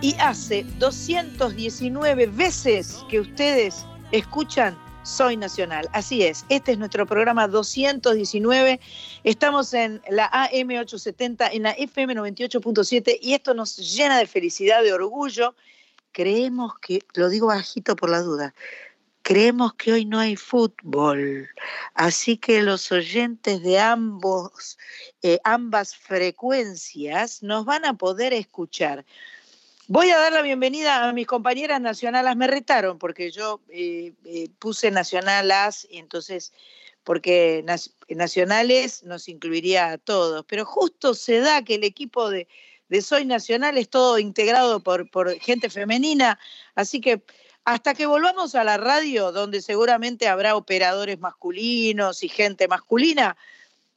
Y hace 219 veces que ustedes escuchan Soy Nacional. Así es, este es nuestro programa 219. Estamos en la AM870, en la FM 98.7 y esto nos llena de felicidad, de orgullo. Creemos que, lo digo bajito por la duda, creemos que hoy no hay fútbol, así que los oyentes de ambos, eh, ambas frecuencias nos van a poder escuchar. Voy a dar la bienvenida a mis compañeras nacionalas. Me retaron porque yo eh, eh, puse nacionalas y entonces, porque nacionales nos incluiría a todos, pero justo se da que el equipo de, Soy Nacional es todo integrado por gente femenina, así que hasta que volvamos a la radio, donde seguramente habrá operadores masculinos y gente masculina,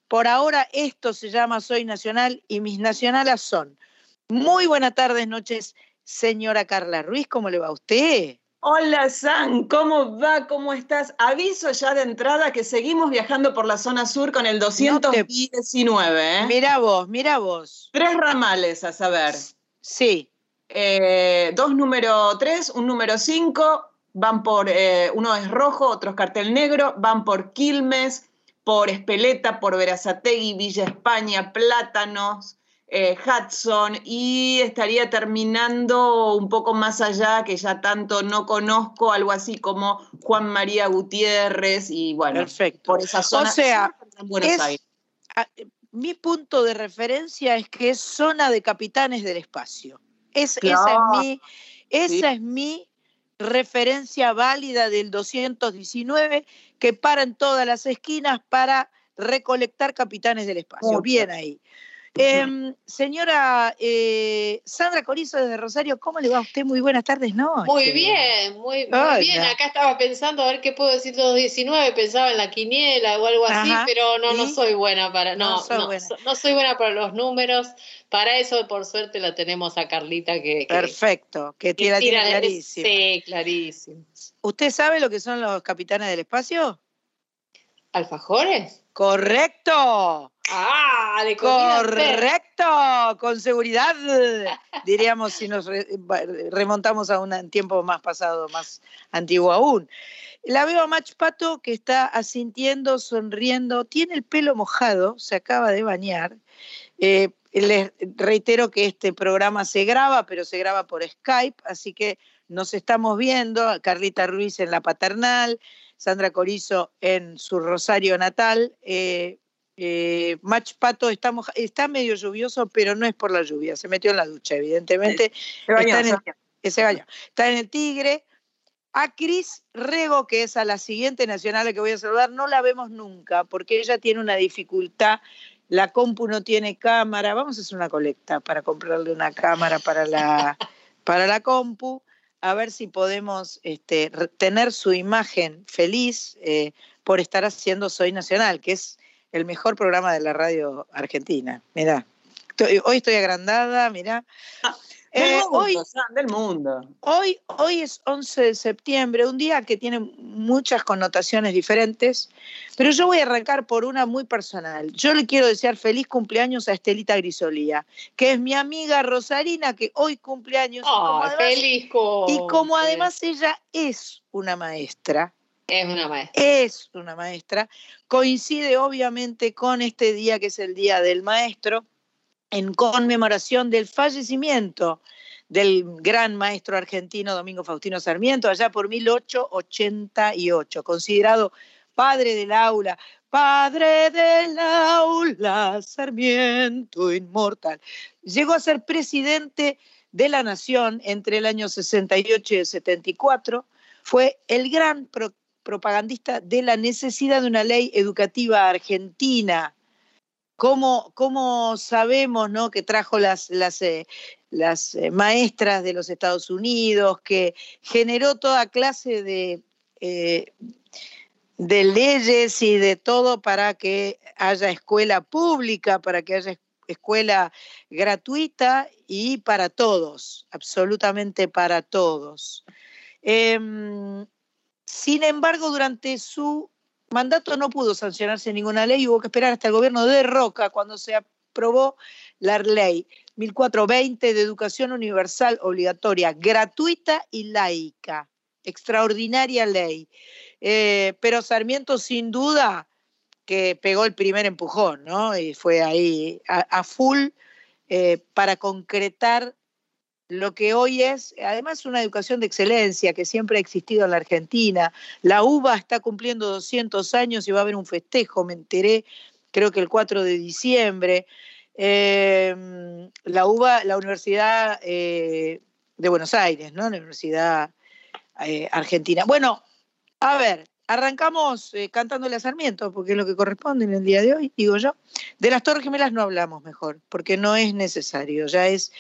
por ahora esto se llama Soy Nacional y mis nacionalas son. Muy buenas tardes, noches, señora Carla Ruiz, ¿cómo le va a usted? Hola San, ¿cómo va? ¿Cómo estás? Aviso ya de entrada que seguimos viajando por la zona sur con el 219. ¿eh? Mira vos, mira vos. Tres ramales, a saber. Sí, Eh, dos número 3, un número 5, van por, eh, uno es rojo, otro es cartel negro, van por Quilmes, por Espeleta, por Verazategui, Villa España, Plátanos, eh, Hudson, y estaría terminando un poco más allá, que ya tanto no conozco, algo así como Juan María Gutiérrez, y bueno, perfecto. por esa zona. sea, en Buenos es- Aires. Mi punto de referencia es que es zona de capitanes del espacio. Es, Esa Claro. es mi, esa es mi referencia válida del 219 que para en todas las esquinas para recolectar capitanes del espacio. Mucho. Bien ahí. Em, señora eh, Sandra Corizo desde Rosario, ¿cómo le va a usted? Muy buenas tardes, ¿no? Muy Este, bien, muy, bien. Acá estaba pensando a ver qué puedo decir 219, pensaba en la quiniela o algo así, Ajá, pero no, no soy buena para, No no, sos no, buena. so- no soy buena para los números. Para eso, por suerte, la tenemos a Carlita que, que- Perfecto, que que tira- clarísima. Sí, clarísimo. ¿Usted sabe lo que son los capitanes del espacio? ¿Alfajores? Correcto. Ah, de. Correcto, con seguridad, diríamos si nos re- remontamos a un tiempo más pasado, más antiguo aún. La veo a Mach Pato que está asintiendo, sonriendo, tiene el pelo mojado, se acaba de bañar. Eh, les reitero que este programa se graba, pero se graba por Skype, así que nos estamos viendo, Carlita Ruiz en la paternal, Sandra Corizo en su Rosario natal. eh, eh, Mach Pato está, medio lluvioso, pero no es por la lluvia, se metió en la ducha, evidentemente. Se bañó, está en el- bañó. que se bañó. Está en el Tigre. A Cris Rego, que es a la siguiente nacional a que voy a saludar, no la vemos nunca porque ella tiene una dificultad. La compu no tiene cámara. Vamos a hacer una colecta para comprarle una cámara para la, para la compu. A ver si podemos este, tener su imagen feliz eh, por estar haciendo Soy Nacional, que es el mejor programa de la radio argentina. Mirá, hoy estoy agrandada, mirá. Del Eh, mundo, hoy, San, del mundo. Hoy, hoy es 11 de septiembre, un día que tiene muchas connotaciones diferentes, pero yo voy a arrancar por una muy personal. Yo le quiero desear feliz cumpleaños a Estelita Grisolía, que es mi amiga Rosarina, que hoy cumpleaños. y como además- feliz cumple. y como además ella es una maestra, Es una maestra. es una maestra, coincide obviamente con este día que es el Día del Maestro, en conmemoración del fallecimiento del gran maestro argentino Domingo Faustino Sarmiento, allá por 1888, considerado padre del aula, padre del aula, Sarmiento inmortal. Llegó a ser presidente de la Nación entre el año 68 y el 74, fue el gran pro- propagandista de la necesidad de una ley educativa argentina. Cómo, cómo sabemos ¿no? que trajo las, las, eh, las eh, maestras de los Estados Unidos, que generó toda clase de, eh, de leyes y de todo para que haya escuela pública, para que haya escuela gratuita y para todos, absolutamente para todos. Em, sin embargo, durante su mandato no pudo sancionarse ninguna ley, hubo que esperar hasta el gobierno de Roca cuando se aprobó la ley 1420 de educación universal obligatoria, gratuita y laica. Extraordinaria ley. Eh, pero Sarmiento sin duda que pegó el primer empujón, ¿no? Y fue ahí a, full eh, para concretar lo que hoy es, además, una educación de excelencia que siempre ha existido en la Argentina. La UBA está cumpliendo 200 años y va a haber un festejo, me enteré, creo que el 4 de diciembre. Em, la UBA, la Universidad eh, de Buenos Aires, ¿no? La Universidad eh, Argentina. Bueno, a ver, arrancamos eh, cantándole a Sarmiento, porque es lo que corresponde en el día de hoy, digo yo. De las Torres Gemelas no hablamos mejor, porque no es necesario, ya es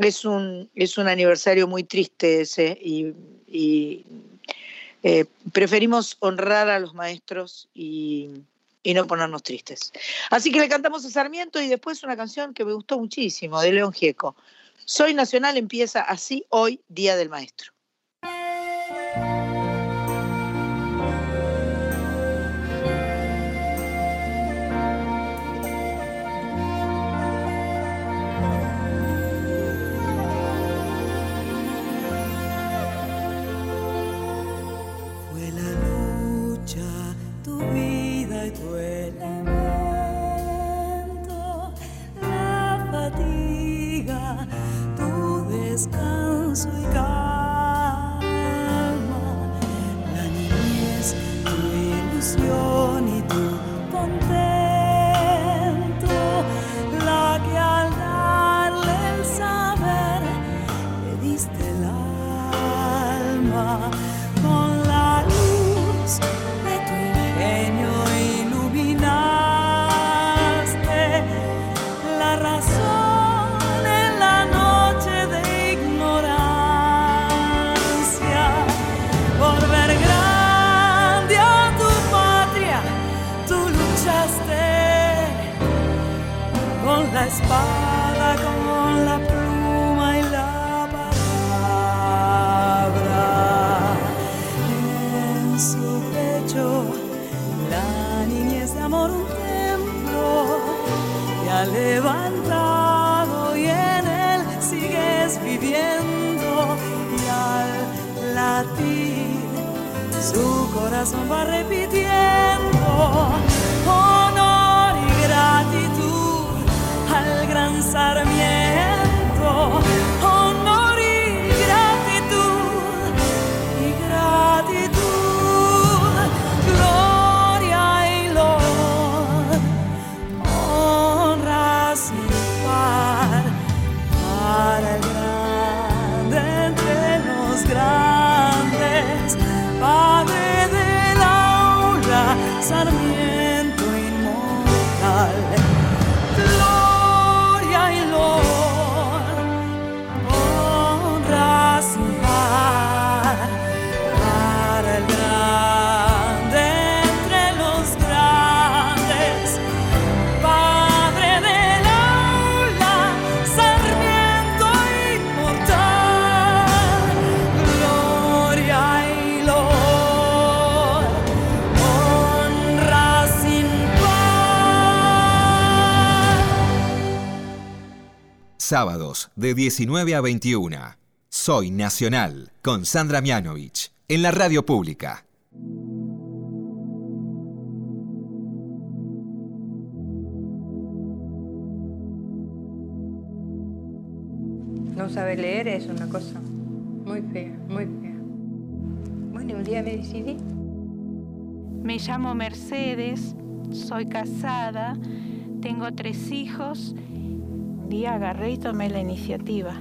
es un, es un aniversario muy triste ese y, eh, preferimos honrar a los maestros y, y, no ponernos tristes. Así que le cantamos a Sarmiento y después una canción que me gustó muchísimo, de León Gieco. Soy Nacional empieza así hoy, Día del Maestro. corazón va repitiendo. Sábados de 19 a 21. Soy Nacional con Sandra Mianovich en la radio pública. No saber leer es una cosa muy fea, muy fea. Bueno, un día me decidí. Me llamo Mercedes, soy casada, tengo tres hijos día agarré y tomé la iniciativa.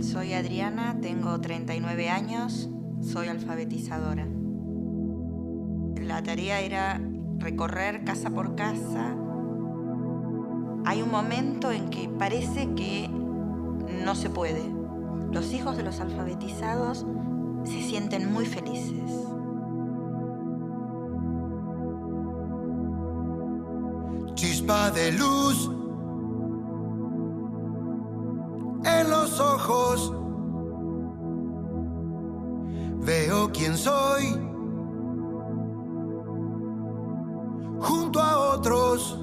Soy Adriana, tengo 39 años, soy alfabetizadora. La tarea era recorrer casa por casa, hay un momento en que parece que no se puede. Los hijos de los alfabetizados se sienten muy felices. Chispa de luz Veo quién soy junto a otros.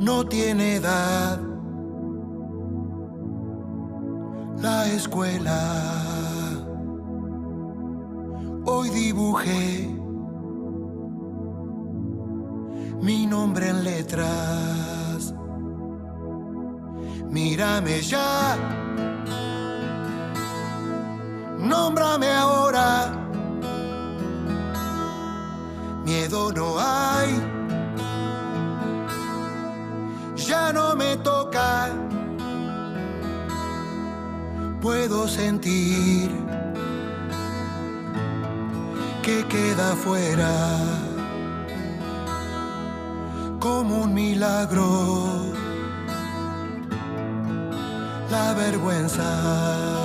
No tiene edad la escuela. Hoy dibujé mi nombre en letras. Mírame ya, nómbrame ahora. Miedo no hay, ya no me toca. Puedo sentir que queda fuera como un milagro la vergüenza.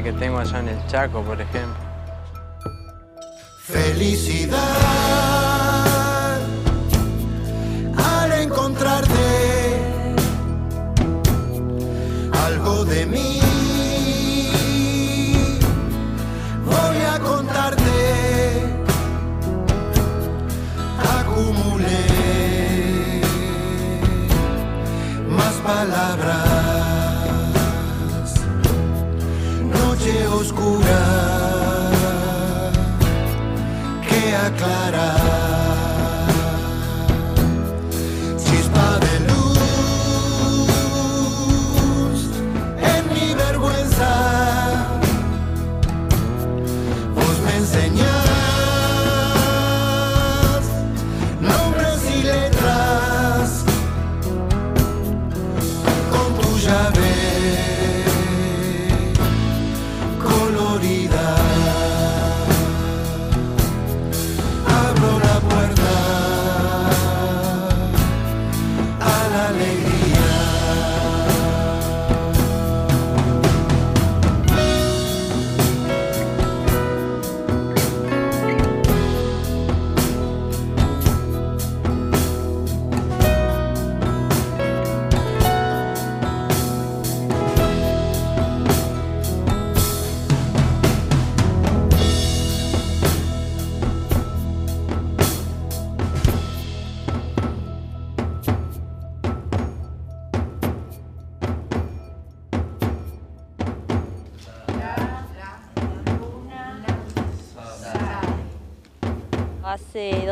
Que tengo allá en el Chaco, por ejemplo.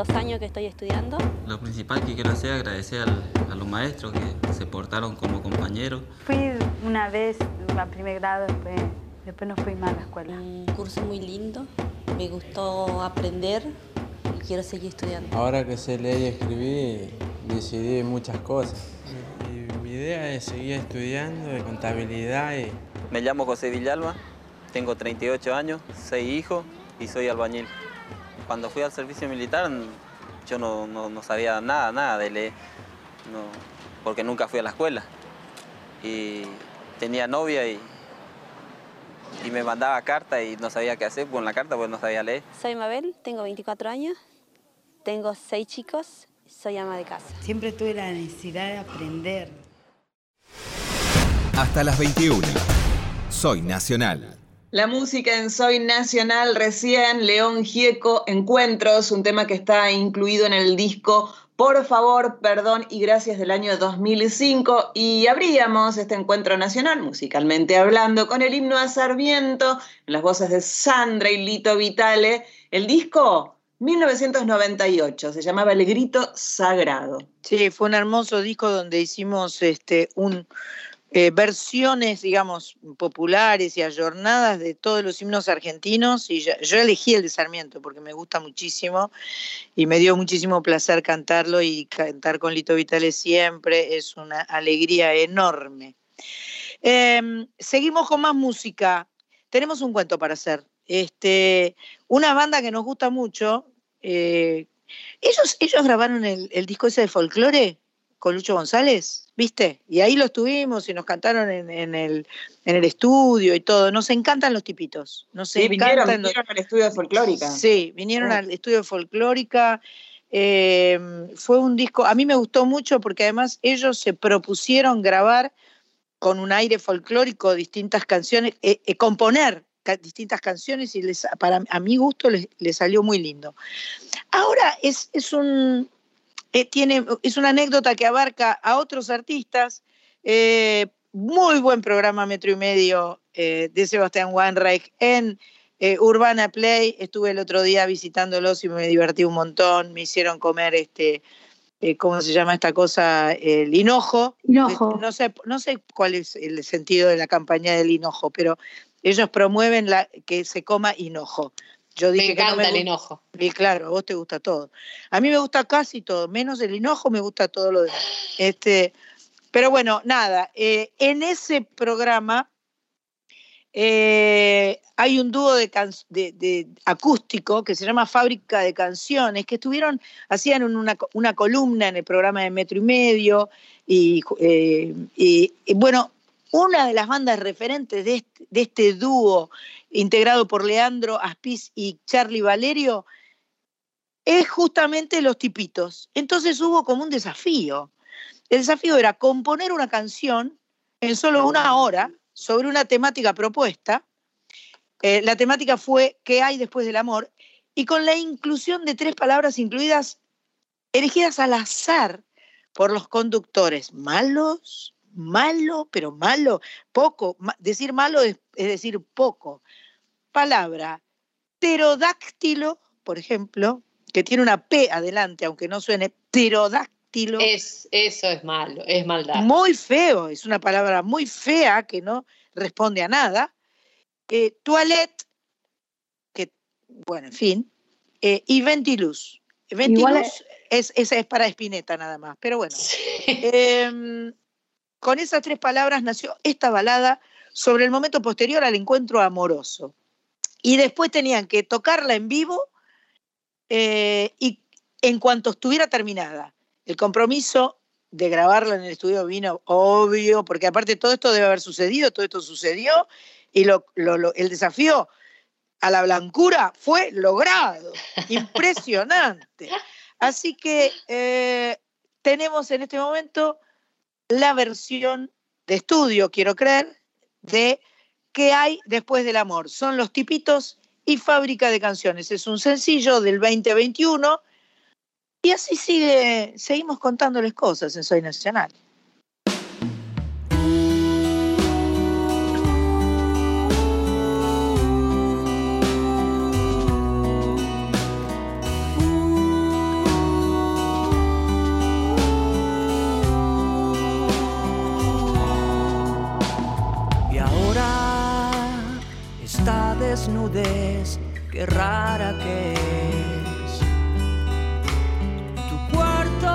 Dos años que estoy estudiando. Lo principal que quiero hacer es agradecer al- a los maestros que se portaron como compañeros. Fui una vez a primer grado, después, después no fui más a la escuela. Un curso muy lindo, me gustó aprender y quiero seguir estudiando. Ahora que sé leer y escribir, decidí muchas cosas. Y mi idea es seguir estudiando de contabilidad y Me llamo José Villalba, tengo 38 años, 6 hijos y soy albañil. Cuando fui al servicio militar yo no, no- no sabía nada, nada de leer, no, porque nunca fui a la escuela. Y tenía novia y, y me mandaba carta y no sabía qué hacer con la carta porque no sabía leer. Soy Mabel, tengo 24 años, tengo seis chicos, soy ama de casa. Siempre tuve la necesidad de aprender. Hasta las 21. Soy Nacional. La música en Soy Nacional recién, León Gieco, Encuentros, un tema que está incluido en el disco Por favor, perdón y gracias del año 2005 y abríamos este encuentro nacional, musicalmente hablando, con el himno a Sarmiento, en las voces de Sandra y Lito Vitale. El disco 1998, se llamaba El Grito Sagrado. Sí, fue un hermoso disco donde hicimos este, un, eh, versiones, digamos, populares y ayornadas de todos los himnos argentinos. Y yo, yo elegí el de Sarmiento porque me gusta muchísimo y me dio muchísimo placer cantarlo y cantar con Lito Vitale siempre es una alegría enorme. Em, seguimos con más música. Tenemos un cuento para hacer. Este, una banda que nos gusta mucho. eh, ellos, ellos grabaron el, el disco ese de folclore con Lucho González, ¿viste? Y ahí lo estuvimos y nos cantaron en, en el, en el estudio y todo. Nos encantan los tipitos. Nos Sí, vinieron, encantan los- vinieron al estudio de folclórica. Sí, vinieron al estudio de folclórica. eh, fue un disco, a mí me gustó mucho porque además ellos se propusieron grabar con un aire folclórico distintas canciones, eh, eh, componer ca- distintas canciones y les, para a mi gusto les, les salió muy lindo. Ahora es, es un eh, tiene, es una anécdota que abarca a otros artistas. eh, muy buen programa Metro y Medio eh, de Sebastián Weinreich en Urbana Play. Estuve el otro día visitándolos y me divertí un montón. Me hicieron comer este. ¿Cómo se llama esta cosa? El hinojo. Hinojo. No sé, no sé cuál es el sentido de la campaña del hinojo, pero ellos promueven la, que se coma hinojo. Yo dije Me que no encanta el gu- hinojo. y claro, a vos te gusta todo. A mí me gusta casi todo, menos el hinojo, me gusta todo lo demás. Este, pero bueno, nada, eh, en ese programa eh, hay un dúo de, can- de- de acústico que se llama Fábrica de Canciones, que estuvieron, hacían una, co- una columna en el programa de Metro y Medio, y, eh, y- y bueno, una de las bandas referentes de este, de este dúo integrado por Leandro Aspiz y Charlie Valerio es justamente Los Tipitos. Entonces hubo como un desafío. El desafío era componer una canción en solo una hora sobre una temática propuesta. Eh, la temática fue ¿Qué hay después del amor? Y con la inclusión de tres palabras incluidas, elegidas al azar por los conductores. Malos, malo, pero malo, poco. Ma- decir malo es, es decir poco. Palabra pterodáctilo, por ejemplo, que tiene una P adelante, aunque no suene pterodáctilo. Es, eso es malo, es maldad. Muy feo, es una palabra muy fea que no responde a nada. Eh, toilette, que, bueno, en fin. eh, y ventilus. Ventilus Igual es, esa es para Espineta nada más, pero bueno. Em, con esas tres palabras nació esta balada sobre el momento posterior al encuentro amoroso. Y después tenían que tocarla en vivo eh, y en cuanto estuviera terminada. El compromiso de grabarla en el estudio vino obvio, porque aparte todo esto debe haber sucedido, todo esto sucedió, y lo- lo- lo- el desafío a la blancura fue logrado. Impresionante. Así que eh, tenemos en este momento la versión de estudio, quiero creer, de ¿Qué hay después del amor? Son los tipitos y fábrica de canciones. Es un sencillo del 2021 y así sigue, seguimos contándoles cosas en Soy Nacional. Es, qué rara que es. Tu cuarto,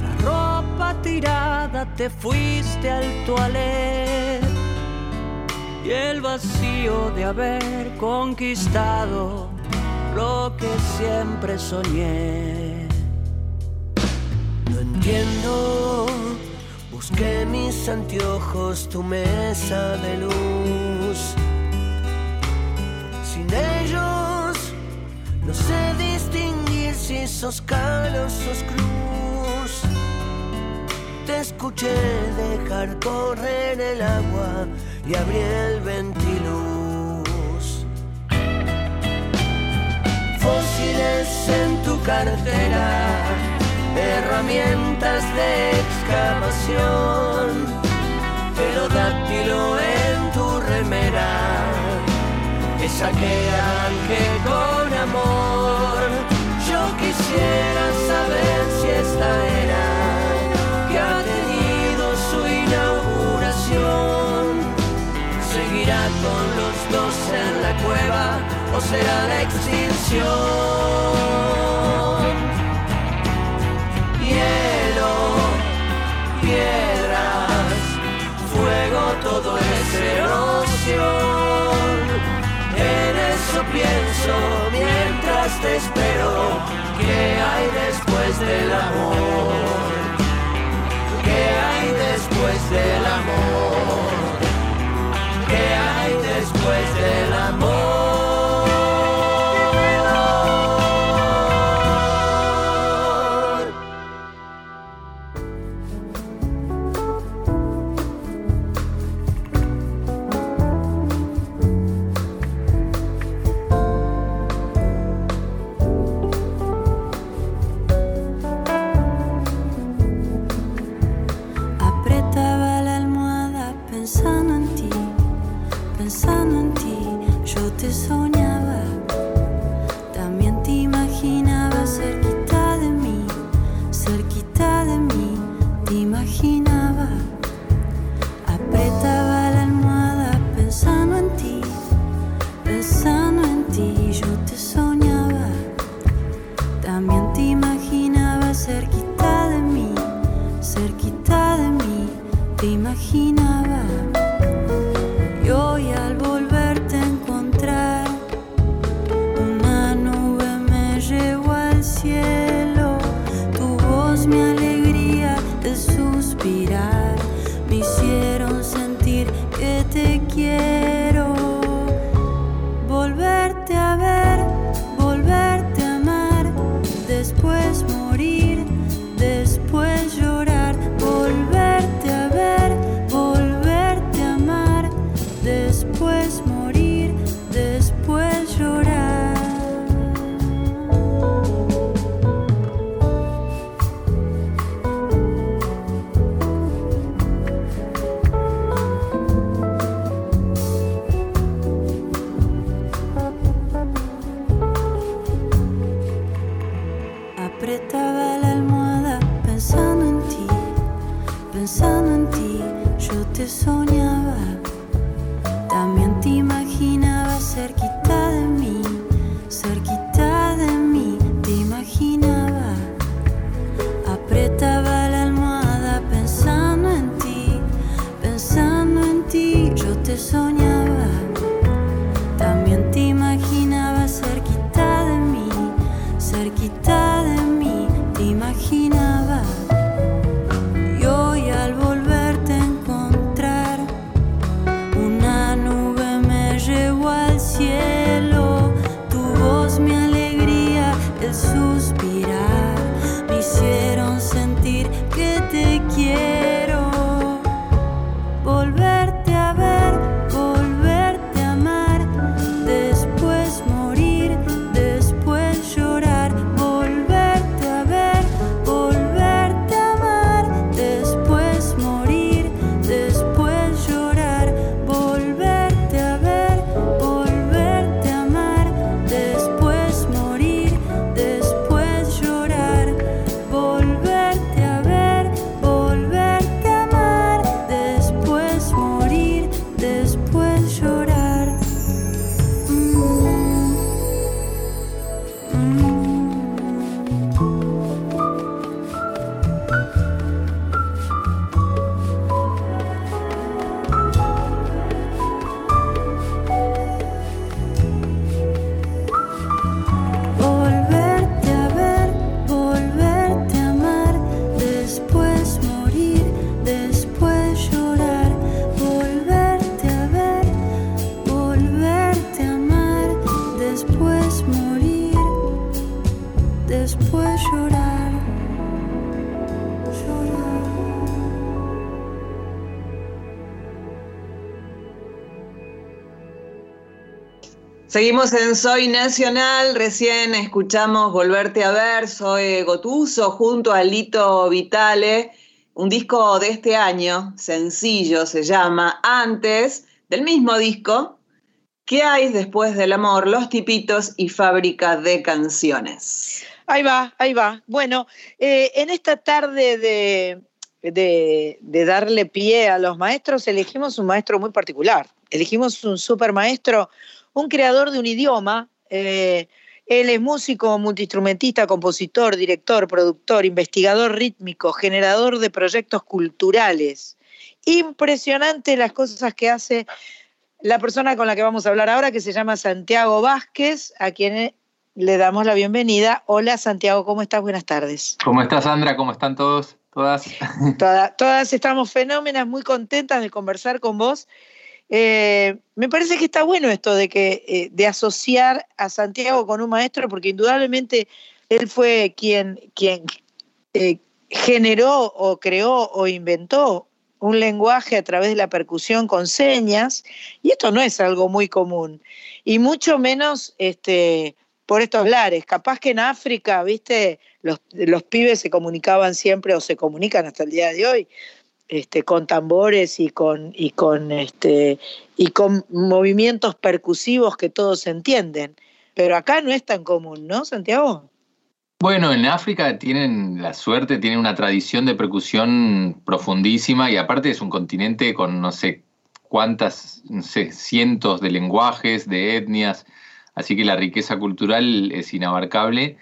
la ropa tirada, te fuiste al toilet. Y el vacío de haber conquistado lo que siempre soñé. No entiendo, busqué mis anteojos, tu mesa de luz. Sin ellos, no sé distinguir si sos cal o sos cruz. Te escuché dejar correr el agua y abrí el ventiluz. Fósiles en tu cartera, herramientas de excavación, pterodáctilo en tu remera, esa que con amor. Yo quisiera saber si esta era que ha tenido su inauguración seguirá con los dos en la cueva o será la extinción. Hielo, piedras, fuego, todo es erosión. Pienso mientras te espero. ¿Qué hay después del amor? ¿Qué hay después del amor? ¿Qué hay después del amor? Seguimos en Soy Nacional, recién escuchamos Volverte a ver, soy Gotuso junto a Lito Vitale, un disco de este año, sencillo se llama, antes del mismo disco, ¿Qué hay después del amor? Los tipitos y fábrica de canciones. Ahí va, ahí va. Bueno, eh, en esta tarde de, de, de darle pie a los maestros, elegimos un maestro muy particular. Elegimos un super maestro un creador de un idioma. eh, él es músico, multiinstrumentista, compositor, director, productor, investigador rítmico, generador de proyectos culturales. Impresionante las cosas que hace la persona con la que vamos a hablar ahora, que se llama Santiago Vázquez, a quien le damos la bienvenida. Hola Santiago, ¿cómo estás? Buenas tardes. ¿Cómo estás, Sandra? ¿Cómo están todos? Todas. Toda- todas estamos fenómenas, muy contentas de conversar con vos. Eh, me parece que está bueno esto de que eh, de asociar a Santiago con un maestro, porque indudablemente él fue quien, quien eh, generó o creó o inventó un lenguaje a través de la percusión con señas, y esto no es algo muy común, y mucho menos este, por estos lares. Capaz que en África, viste, los, los pibes se comunicaban siempre o se comunican hasta el día de hoy este, con tambores y con, y con, este, y con movimientos percusivos que todos entienden. Pero acá no es tan común, ¿no, Santiago? Bueno, en África tienen la suerte, tienen una tradición de percusión profundísima y aparte es un continente con no sé cuántas, cientos de lenguajes, de etnias, así que la riqueza cultural es inabarcable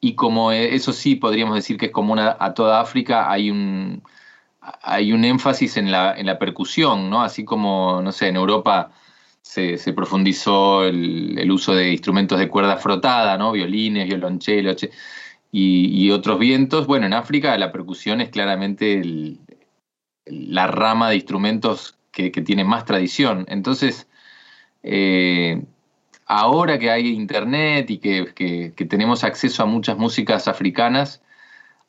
y como eh, eso sí podríamos decir que es común a toda África, hay un, hay un énfasis en la, en la percusión, ¿no? Así como, no sé, en Europa se, se profundizó el, el uso de instrumentos de cuerda frotada, ¿no? Violines, violonchelo, che- y, otros vientos. Bueno, en África la percusión es claramente la rama de instrumentos que, que tiene más tradición. Entonces, eh, ahora que hay internet y que- que tenemos acceso a muchas músicas africanas,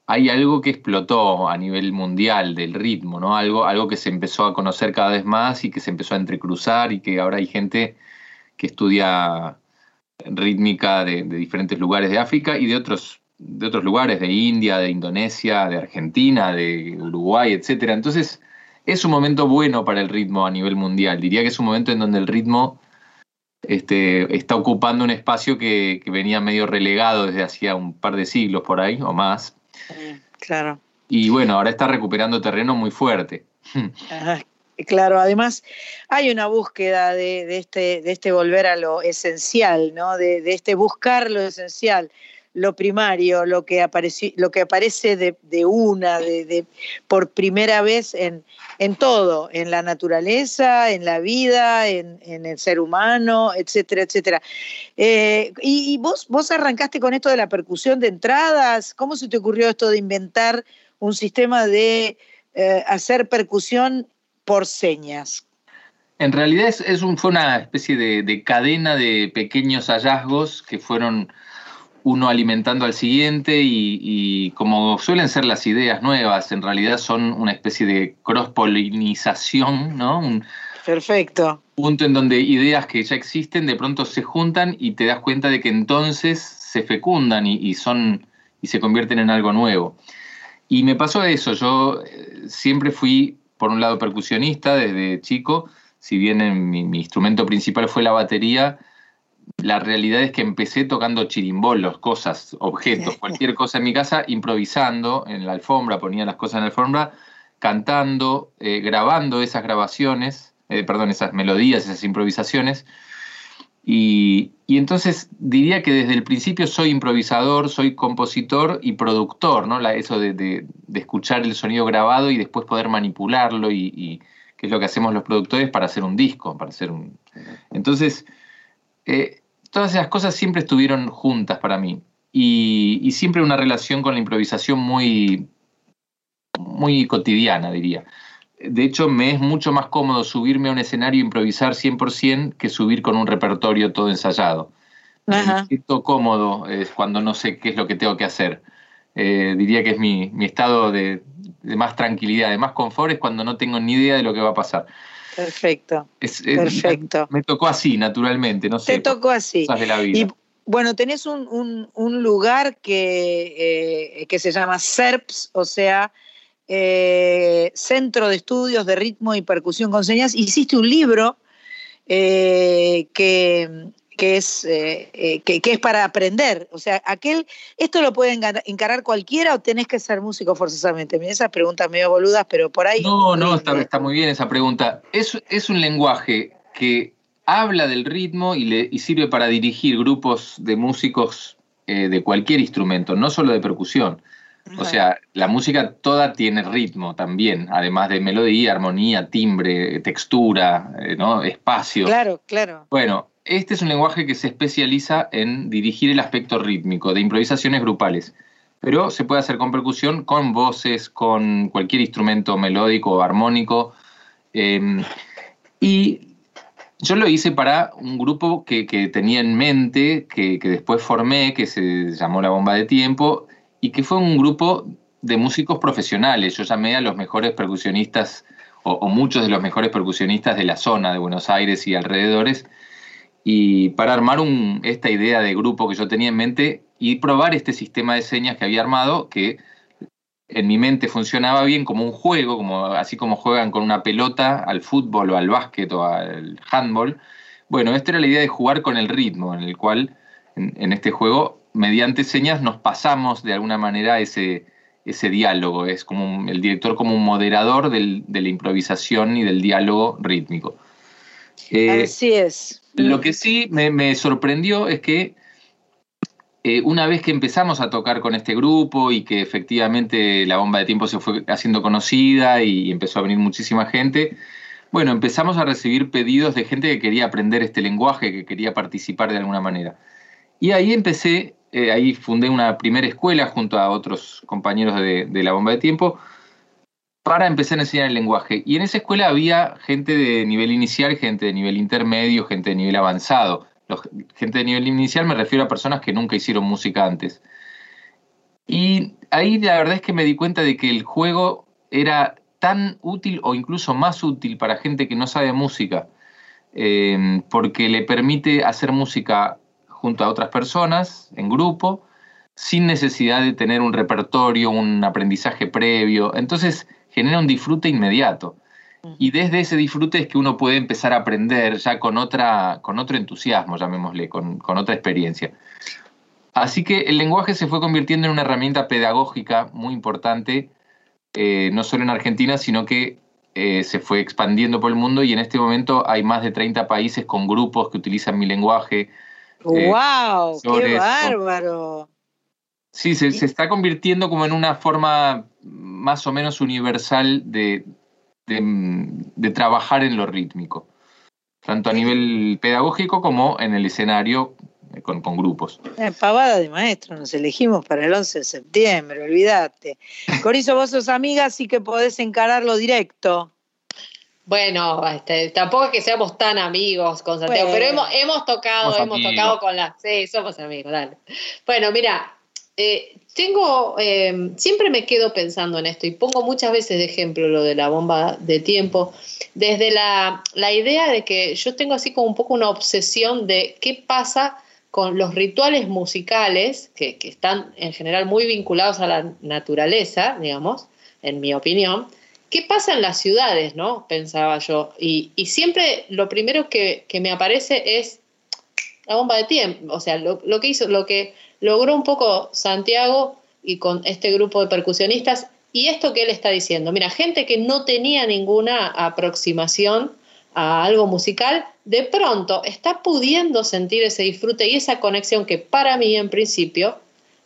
hay algo que explotó a nivel mundial del ritmo, ¿no? Algo, algo que se empezó a conocer cada vez más y que se empezó a entrecruzar y que ahora hay gente que estudia rítmica de, diferentes lugares de África y de otros, de otros lugares, de India, de Indonesia, de Argentina, de Uruguay, etc. Entonces, es un momento bueno para el ritmo a nivel mundial. Diría que es un momento en donde el ritmo este, está ocupando un espacio que, que venía medio relegado desde hacía un par de siglos por ahí o más. Claro. Y bueno, ahora está recuperando terreno muy fuerte. Ajá, Claro, además hay una búsqueda de, de este, de este volver a lo esencial, ¿no? De, de este buscar lo esencial, lo primario, lo que, apareció, lo que aparece de, de una, de, de- por primera vez en, en todo, en la naturaleza, en la vida, en, el ser humano, etcétera, etcétera. Eh, y vos, vos arrancaste con esto de la percusión de entradas, ¿cómo se te ocurrió esto de inventar un sistema de eh, hacer percusión por señas? En realidad es, fue una especie de cadena de pequeños hallazgos que fueron uno alimentando al siguiente y, y como suelen ser las ideas nuevas, en realidad son una especie de cross-polinización, ¿no? Un Perfecto. punto en donde ideas que ya existen de pronto se juntan y te das cuenta de que entonces se fecundan y, y son y se convierten en algo nuevo. Y me pasó eso, yo eh, siempre fui, por un lado, percusionista desde chico, si bien en mi, mi instrumento principal fue la batería, la realidad es que empecé tocando chirimbolos, cosas, objetos, cualquier cosa en mi casa, improvisando en la alfombra, ponía las cosas en la alfombra, cantando, eh, grabando esas grabaciones, eh, perdón, esas melodías, esas improvisaciones. Y, y entonces diría que desde el principio soy improvisador, soy compositor y productor, ¿no? La- eso de, de- de escuchar el sonido grabado y después poder manipularlo y, y que es lo que hacemos los productores para hacer un disco, para hacer un... Entonces, eh, todas esas cosas siempre estuvieron juntas para mí y, y siempre una relación con la improvisación muy, muy cotidiana, diría. De hecho, me es mucho más cómodo subirme a un escenario e improvisar 100% que subir con un repertorio todo ensayado. Ajá. Me siento cómodo es cuando no sé qué es lo que tengo que hacer. Eh, diría que es mi, mi estado de, de más tranquilidad, de más confort, es cuando no tengo ni idea de lo que va a pasar. Perfecto. Es- es- Perfecto. Me, tocó así, naturalmente, no sé. Te tocó así. cosas de la vida. Y bueno, tenés un, un- un lugar que, eh, que se llama SERPS, o sea, eh, Centro de Estudios de Ritmo y Percusión con Señas. Hiciste un libro eh, que, que es, eh, eh, que, que es para aprender. O sea, aquel, ¿esto lo puede encarar cualquiera o tenés que ser músico forzosamente? Mira, esas preguntas medio boludas, pero por ahí. No, no, está, está muy bien esa pregunta. Es, es un lenguaje que habla del ritmo y, le, y sirve para dirigir grupos de músicos eh, de cualquier instrumento, no solo de percusión. O sea, la música toda tiene ritmo también, además de melodía, armonía, timbre, textura, ¿no? espacio. Claro, claro. Bueno, este es un lenguaje que se especializa en dirigir el aspecto rítmico de improvisaciones grupales, pero se puede hacer con percusión, con voces, con cualquier instrumento melódico o armónico. eh, y yo lo hice para un grupo que, tenía en mente, que, que después formé, que se llamó La Bomba de Tiempo, y que fue un grupo de músicos profesionales. Yo llamé a los mejores percusionistas, o muchos de los mejores percusionistas de la zona de Buenos Aires y alrededores, y para armar un- esta idea de grupo que yo tenía en mente y probar este sistema de señas que había armado, que en mi mente funcionaba bien como un juego, como, así como juegan con una pelota al fútbol o al básquet o al handball. Bueno, esta era la idea de jugar con el ritmo, en el cual en, este juego, mediante señas, nos pasamos de alguna manera ese, ese diálogo. Es como un- el director como un moderador del- de la improvisación y del diálogo rítmico. Eh, Así es. Lo que sí me, sorprendió es que eh, una vez que empezamos a tocar con este grupo y que efectivamente la bomba de tiempo se fue haciendo conocida y empezó a venir muchísima gente, bueno, empezamos a recibir pedidos de gente que quería aprender este lenguaje, que quería participar de alguna manera. Y ahí empecé, eh, ahí fundé una primera escuela junto a otros compañeros de la bomba de tiempo para empezar a enseñar el lenguaje. Y en esa escuela había gente de nivel inicial, gente de nivel intermedio, gente de nivel avanzado. Gente de nivel inicial me refiero a personas que nunca hicieron música antes. Y ahí la verdad es que me di cuenta de que el juego era tan útil o incluso más útil para gente que no sabe música, eh, porque le permite hacer música junto a otras personas, en grupo, sin necesidad de tener un repertorio, un aprendizaje previo. Entonces genera un disfrute inmediato. Y desde ese disfrute es que uno puede empezar a aprender ya con, otra, con otro entusiasmo, llamémosle, con, con otra experiencia. Así que el lenguaje se fue convirtiendo en una herramienta pedagógica muy importante, eh, no solo en Argentina, sino que eh, se fue expandiendo por el mundo y en este momento hay más de 30 países con grupos que utilizan mi lenguaje. Eh, ¡Wow! ¡Qué profesores, bárbaro! Sí, se, se está convirtiendo como en una forma más o menos universal de, de, de trabajar en lo rítmico, tanto a nivel pedagógico como en el escenario eh, con, con grupos. Pavada de maestro, nos elegimos para el 11 de septiembre, olvídate. Corizo, vos sos amiga, así que podés encararlo directo. Bueno, este, tampoco es que seamos tan amigos con Santiago, Bueno. pero hemos, hemos tocado, hemos amigos. tocado con las. Sí, somos amigos, dale. Bueno, mira, eh, tengo. eh, siempre me quedo pensando en esto y pongo muchas veces de ejemplo lo de la bomba de tiempo, desde la, la idea de que yo tengo así como un poco una obsesión de qué pasa con los rituales musicales, que, que están en general muy vinculados a la naturaleza, digamos, en mi opinión. ¿Qué pasa en las ciudades, no? Pensaba yo. Y, y siempre lo primero que, que me aparece es la bomba de tiempo. O sea, lo, lo que hizo, lo que logró un poco Santiago y con este grupo de percusionistas. Y esto que él está diciendo, mira, gente que no tenía ninguna aproximación a algo musical, de pronto está pudiendo sentir ese disfrute y esa conexión que para mí en principio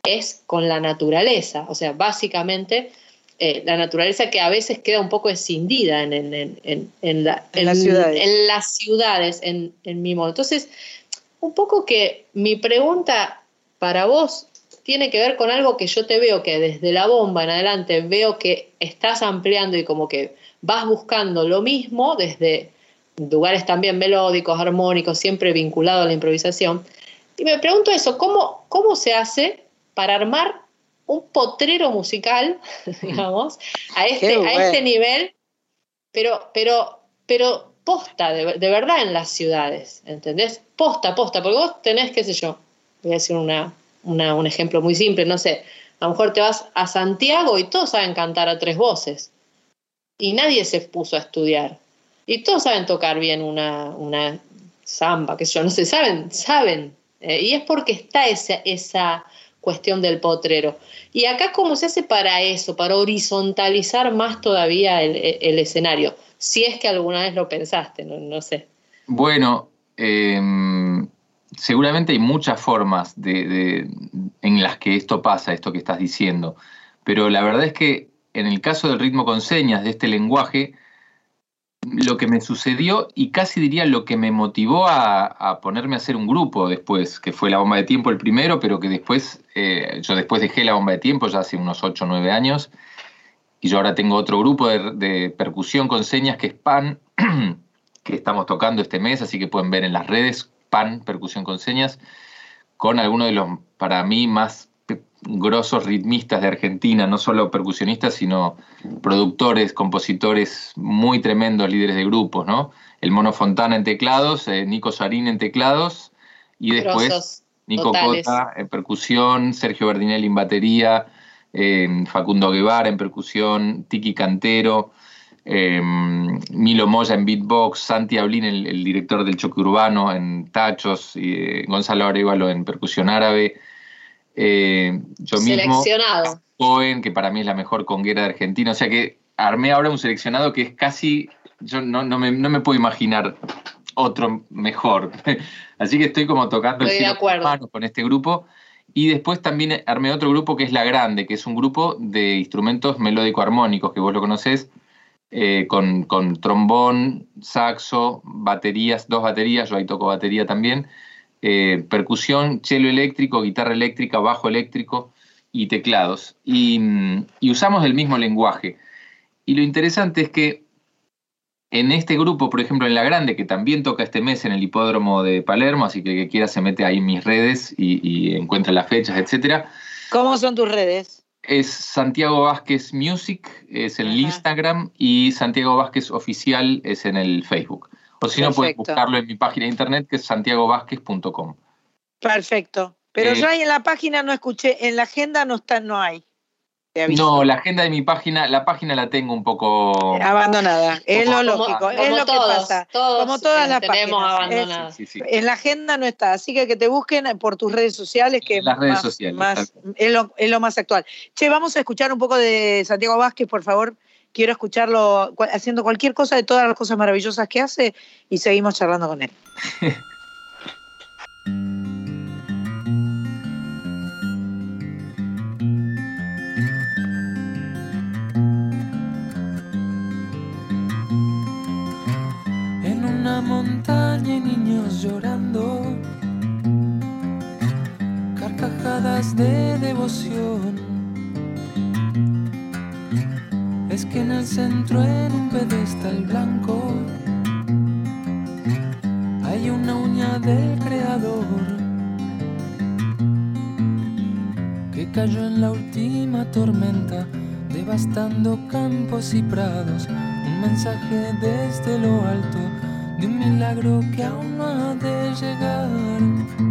es con la naturaleza. O sea, básicamente eh, la naturaleza que a veces queda un poco escindida en, en- en- en- en la- En las ciudades. en las ciudades, en, en mi modo. Entonces, un poco que mi pregunta para vos tiene que ver con algo que yo te veo que desde la bomba en adelante veo que estás ampliando y como que vas buscando lo mismo desde lugares también melódicos, armónicos, siempre vinculado a la improvisación. Y me pregunto eso, ¿cómo, cómo se hace para armar un potrero musical, digamos, a este, a este nivel, pero, pero, pero posta, de, verdad en las ciudades, ¿entendés? Posta, posta, porque vos tenés, qué sé yo, voy a decir una, un ejemplo muy simple, no sé, a lo mejor te vas a Santiago y todos saben cantar a tres voces y nadie se puso a estudiar. Y todos saben tocar bien una, una samba, que yo no sé, saben, saben. Eh, y es porque está esa, esa cuestión del potrero. Y acá, ¿cómo se hace para eso? Para horizontalizar más todavía el, el escenario. Si es que alguna vez lo pensaste, no, no sé. Bueno, eh, seguramente hay muchas formas de, en las que esto pasa, esto que estás diciendo, pero la verdad es que en el caso del ritmo con señas, de este lenguaje, lo que me sucedió y casi diría lo que me motivó a, a ponerme a hacer un grupo después, que fue la bomba de tiempo el primero, pero que después, eh, yo después dejé la bomba de tiempo ya hace unos 8 o 9 años, y yo ahora tengo otro grupo de, de percusión con señas que es PAN, que estamos tocando este mes, así que pueden ver en las redes PAN, percusión con señas, con algunos de los, para mí, más grosos ritmistas de Argentina, no solo percusionistas, sino productores, compositores muy tremendos, líderes de grupos, ¿no? El Mono Fontana en teclados, eh, Nico Sarín en teclados, y después Grosos Nico totales. Cota en percusión, Sergio Berdinelli en batería, eh, Facundo Guevara en percusión, Tiki Cantero, eh, Milo Moya en beatbox, Santi Ablín, el, el director del choque urbano, en tachos, y, eh, Gonzalo Arevalo en percusión árabe, eh, yo mismo, Seleccionado. Cohen, que para mí es la mejor conguera de Argentina, o sea que armé ahora un seleccionado que es casi, yo no, no, me, no me puedo imaginar otro mejor, así que estoy como tocando el Estoy de cielo las acuerdo. con este grupo. Y después también armé otro grupo que es La Grande, que es un grupo de instrumentos melódico-armónicos, que vos lo conocés, eh, con, con trombón, saxo, baterías, dos baterías, yo ahí toco batería también, eh, percusión, cello eléctrico, guitarra eléctrica, bajo eléctrico y teclados. Y, mm, y usamos el mismo lenguaje. Y lo interesante es que en este grupo, por ejemplo, en La Grande, que también toca este mes en el hipódromo de Palermo, así que el que quiera se mete ahí en mis redes y, y encuentra las fechas, etcétera. ¿Cómo son tus redes? Es Santiago Vázquez Music, es en el Instagram, y Santiago Vázquez Oficial es en el Facebook. O si no, Perfecto. buscarlo en mi página de internet, que es santiagovázquez.com. Perfecto. Pero Eh, yo ahí en la página no escuché, en la agenda no está, no hay. Te aviso. No, la agenda de mi página, la página la tengo un poco... Abandonada. Es lo Como- lógico, es como lo que pasa. todos, como todas las tenemos páginas. abandonadas. Sí, sí. En la agenda no está, así que que te busquen por tus redes sociales, que es, Las redes más, sociales, más- es, lo, es lo más actual. Che, vamos a escuchar un poco de Santiago Vázquez, por favor. Quiero escucharlo haciendo cualquier cosa de todas las cosas maravillosas que hace y seguimos charlando con él. Montaña hay niños llorando, carcajadas de devoción. Es que en el centro, en un pedestal blanco, hay una uña del creador que cayó en la última tormenta, devastando campos y prados. Un mensaje desde lo alto de milagro que aún no ha de llegar.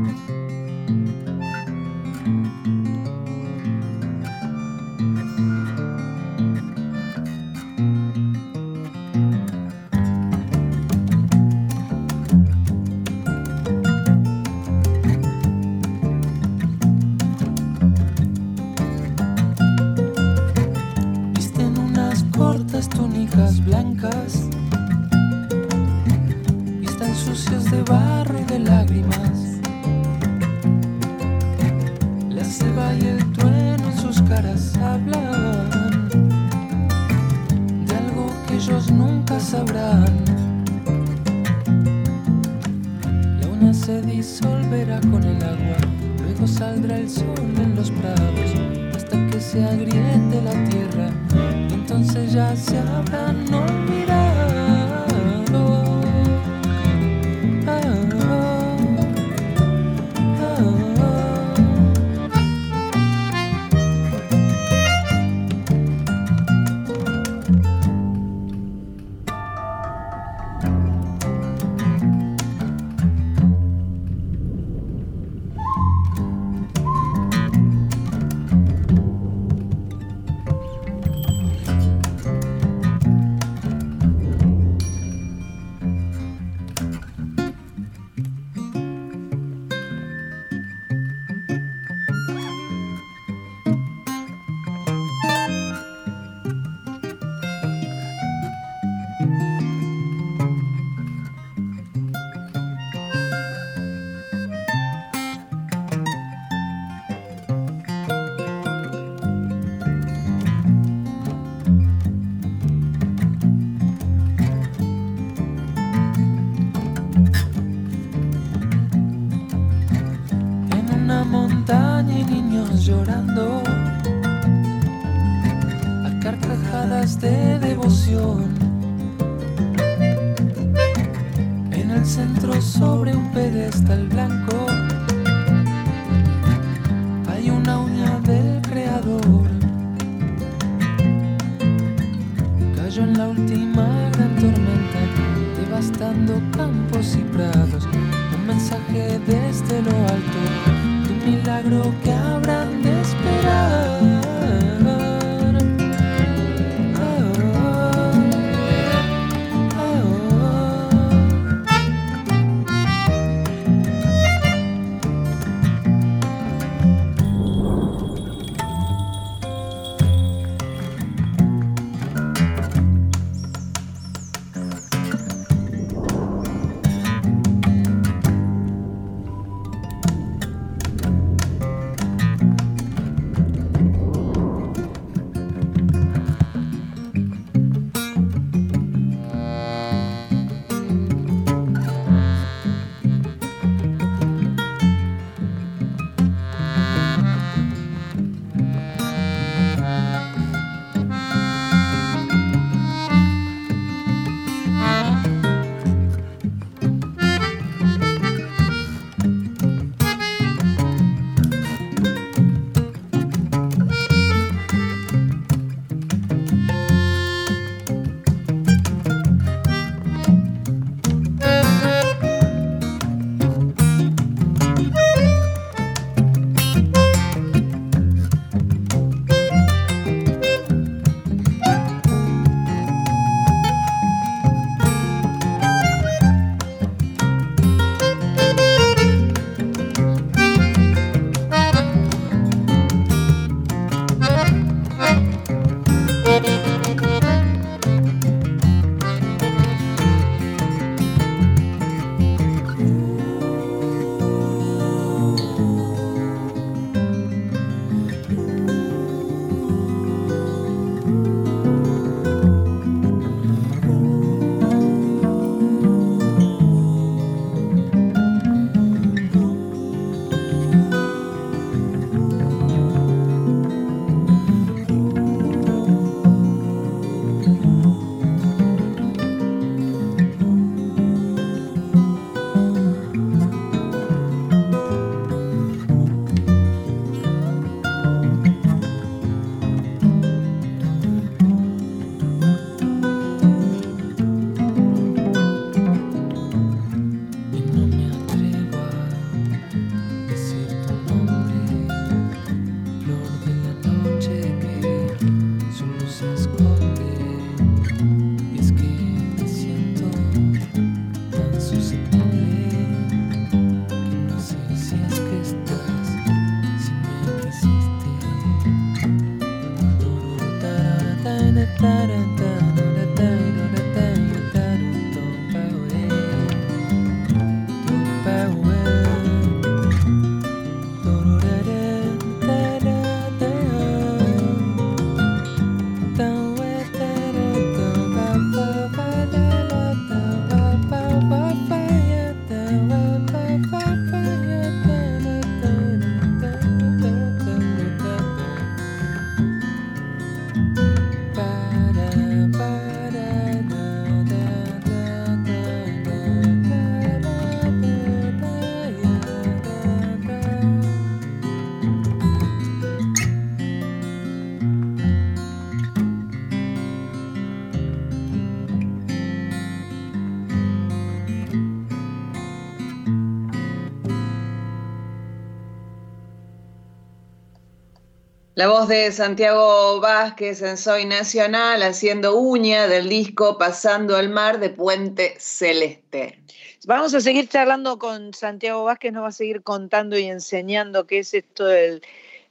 La voz de Santiago Vázquez en Soy Nacional haciendo uña del disco Pasando el Mar de Puente Celeste. Vamos a seguir charlando con Santiago Vázquez, nos va a seguir contando y enseñando qué es esto del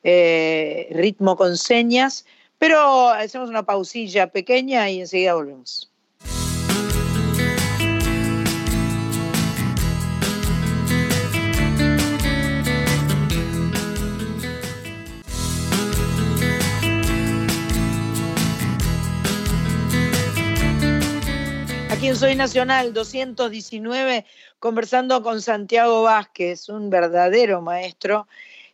eh, ritmo con señas, pero hacemos una pausilla pequeña y enseguida volvemos. Aquí en Soy Nacional 219, conversando con Santiago Vázquez, un verdadero maestro.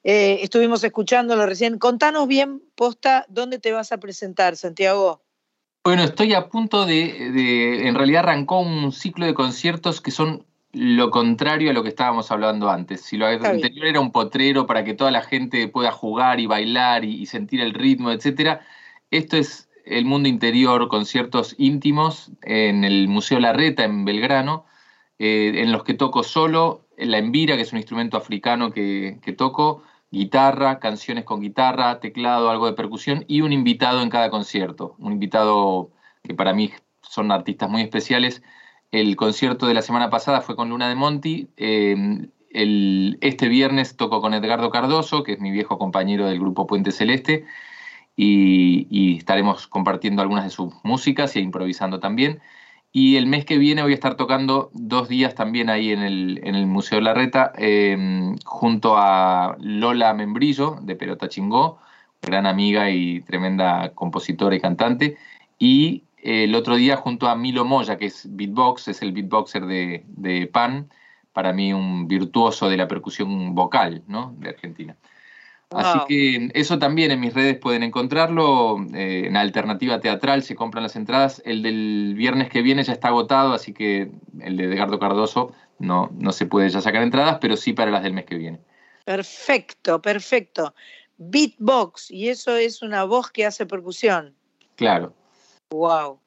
eh, estuvimos escuchándolo recién. Contanos bien, posta, ¿dónde te vas a presentar, Santiago? Bueno, estoy a punto de, de- en realidad arrancó un ciclo de conciertos que son lo contrario a lo que estábamos hablando antes. Si lo Está bien. anterior era un potrero para que toda la gente pueda jugar y bailar y, y sentir el ritmo, etcétera, esto es el mundo interior, conciertos íntimos en el Museo Larreta en Belgrano, eh, en los que toco solo, la embira, que es un instrumento africano que, que toco, guitarra, canciones con guitarra, teclado, algo de percusión y un invitado en cada concierto. Un invitado que para mí son artistas muy especiales. El concierto de la semana pasada fue con Luna de Monti. eh, el- este viernes toco con Edgardo Cardoso, que es mi viejo compañero del grupo Puente Celeste, y, estaremos compartiendo algunas de sus músicas e improvisando también. Y el mes que viene voy a estar tocando dos días también ahí en el, en el Museo Larreta, eh, junto a Lola Membrillo, de Pelota Chingó, gran amiga y tremenda compositora y cantante. Y eh, el otro día junto a Milo Moya, que es beatbox, es el beatboxer de, de Pan, para mí un virtuoso de la percusión vocal ¿no? de Argentina. Así que eso también en mis redes pueden encontrarlo. eh, en Alternativa Teatral se compran las entradas. El del viernes que viene ya está agotado, así que el de Edgardo Cardoso no, no se puede ya sacar entradas, pero sí para las del mes que viene. Perfecto, perfecto. Beatbox, y eso es una voz que hace percusión. Claro. Wow.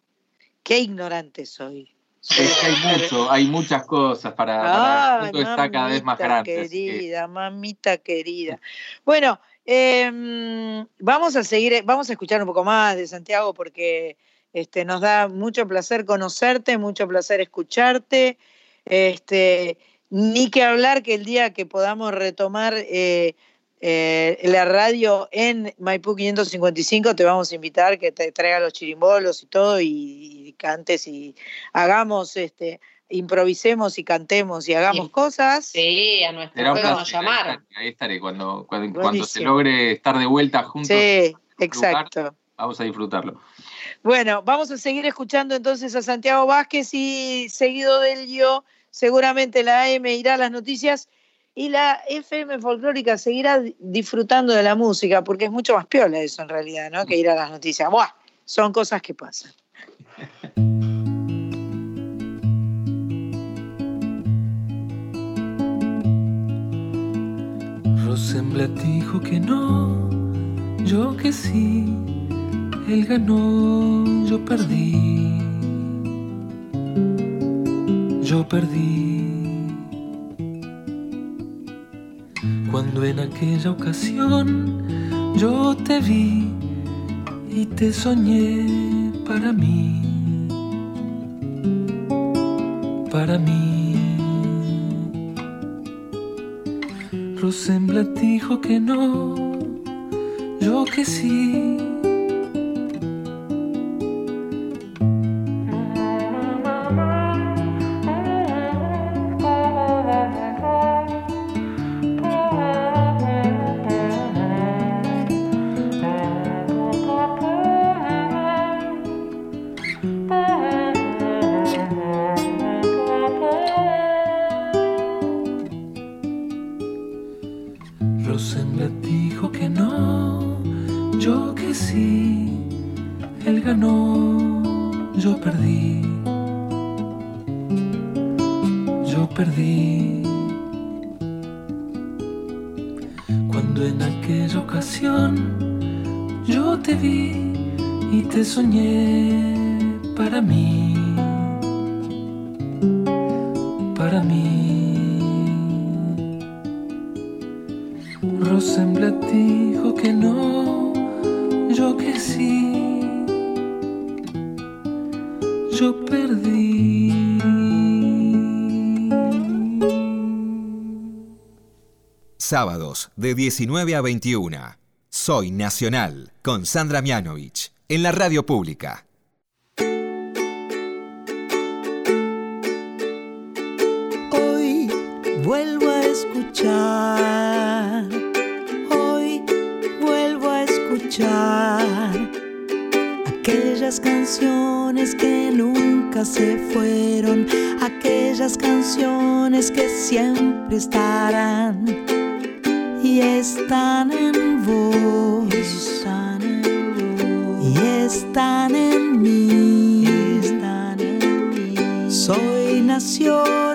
Qué ignorante soy. Es que hay mucho, hay muchas cosas para, para el Ay, mundo está cada vez más grande. que- Querida, mamita querida. Bueno, em, vamos a seguir, vamos a escuchar un poco más de Santiago porque este, nos da mucho placer conocerte, mucho placer escucharte. Este, ni que hablar que el día que podamos retomar eh, eh, la radio en Maipú 555 te vamos a invitar que te traiga los chirimbolos y todo y cantes y hagamos este improvisemos y cantemos y hagamos Sí. cosas. Sí, a nuestro Será juego nos ahí llamaron. estaré, ahí estaré. Cuando, cuando, cuando se logre estar de vuelta juntos, Sí, lugar. exacto. vamos a disfrutarlo. Bueno, vamos a seguir escuchando entonces a Santiago Vázquez y seguido del yo, seguramente la AM irá a las noticias y la FM folclórica seguirá di- disfrutando de la música, porque es mucho más piola eso en realidad, ¿no? Que ir a las noticias. Buah, son cosas que pasan. Rosenblatt dijo que no, yo que sí, él ganó, yo perdí, yo perdí. Cuando en aquella ocasión yo te vi y te soñé para mí, para mí. Rosenblatt dijo que no, yo que sí. Sábados de 19 a 21. Soy Nacional con Sandra Mianovich en la radio pública. Hoy vuelvo a escuchar, hoy vuelvo a escuchar aquellas canciones que nunca se fueron, aquellas canciones que siempre estarán. Y están en vos, están en vos, y están en mí, están en mí. Soy nacional.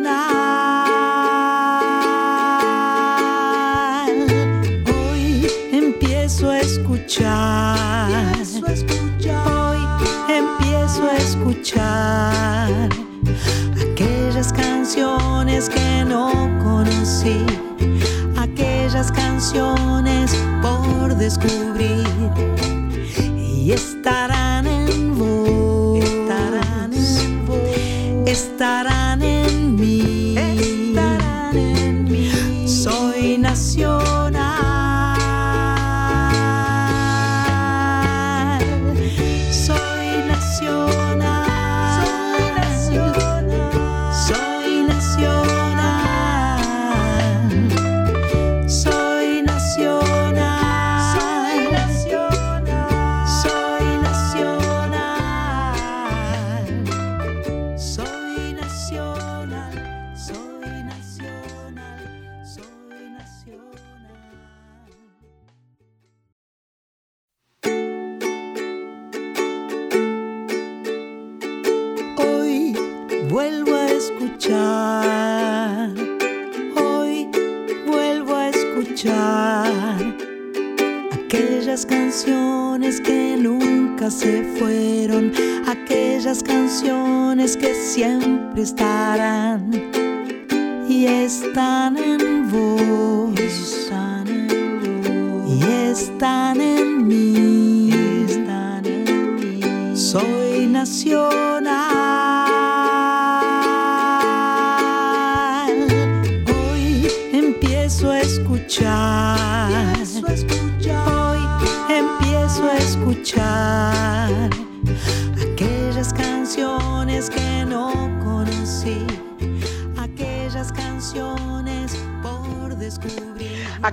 Canciones por descubrir y estarán en vos, estarán en vos, estarán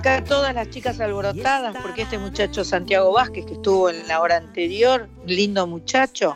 Acá todas las chicas alborotadas, porque este muchacho Santiago Vázquez, que estuvo en la hora anterior, lindo muchacho,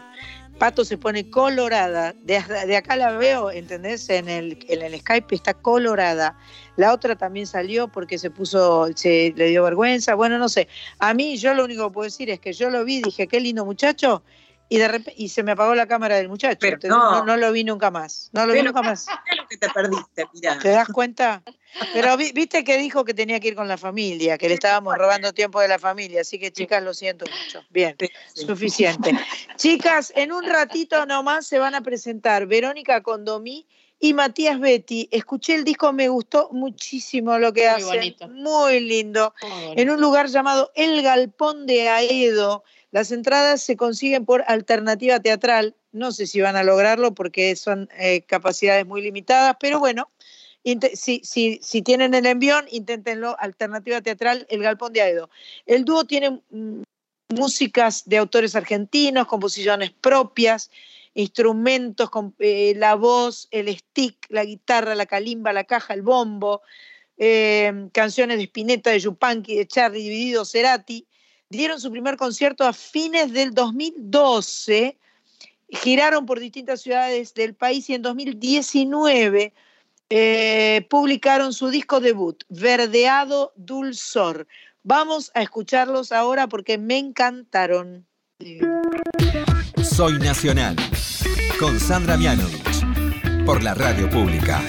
Pato se pone colorada, de, de acá la veo, ¿entendés? En el, en el Skype está colorada. La otra también salió porque se puso, se le dio vergüenza, bueno, no sé. A mí yo lo único que puedo decir es que yo lo vi, dije, qué lindo muchacho, y de repente, y se me apagó la cámara del muchacho. Entonces, no. no. no lo vi nunca más. No lo vi nunca más. ¿qué es lo que te perdiste? Mirá. ¿Te das cuenta? Pero vi- viste que dijo que tenía que ir con la familia, que le estábamos robando tiempo de la familia, así que chicas, lo siento mucho. Bien, suficiente. Chicas, en un ratito nomás se van a presentar Verónica Condomí y Matías Betty. Escuché el disco, me gustó muchísimo lo que Muy hacen. bonito. Muy lindo. En un lugar llamado El Galpón de Aedo. Las entradas se consiguen por alternativa teatral. No sé si van a lograrlo porque son eh, capacidades muy limitadas, pero bueno, si, tienen el envión, inténtenlo. Alternativa teatral, El Galpón de Aedo. El dúo tiene mm, músicas de autores argentinos, composiciones propias, instrumentos, con, eh, la voz, el stick, la guitarra, la calimba, la caja, el bombo, eh, canciones de Spinetta, de Yupanqui, de Charlie, Dividido, Cerati. Dieron su primer concierto a fines del 2012, giraron por distintas ciudades del país y en 2019 eh, publicaron su disco debut, Verdeado Dulzor. Vamos a escucharlos ahora porque me encantaron. Soy Nacional. Con Sandra Mianovich. Por la radio pública.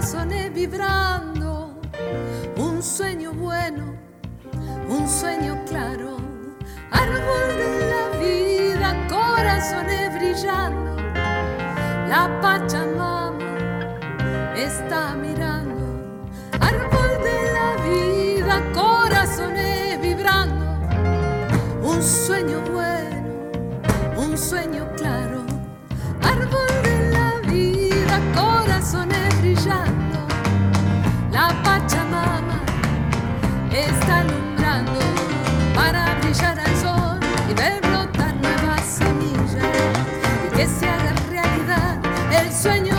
Corazones vibrando, un sueño bueno, un sueño claro. Árbol de la vida, corazones brillando, la Pachamama está mirando. Árbol de la vida, corazones vibrando, un sueño bueno, un sueño claro. Árbol de la vida, corazones el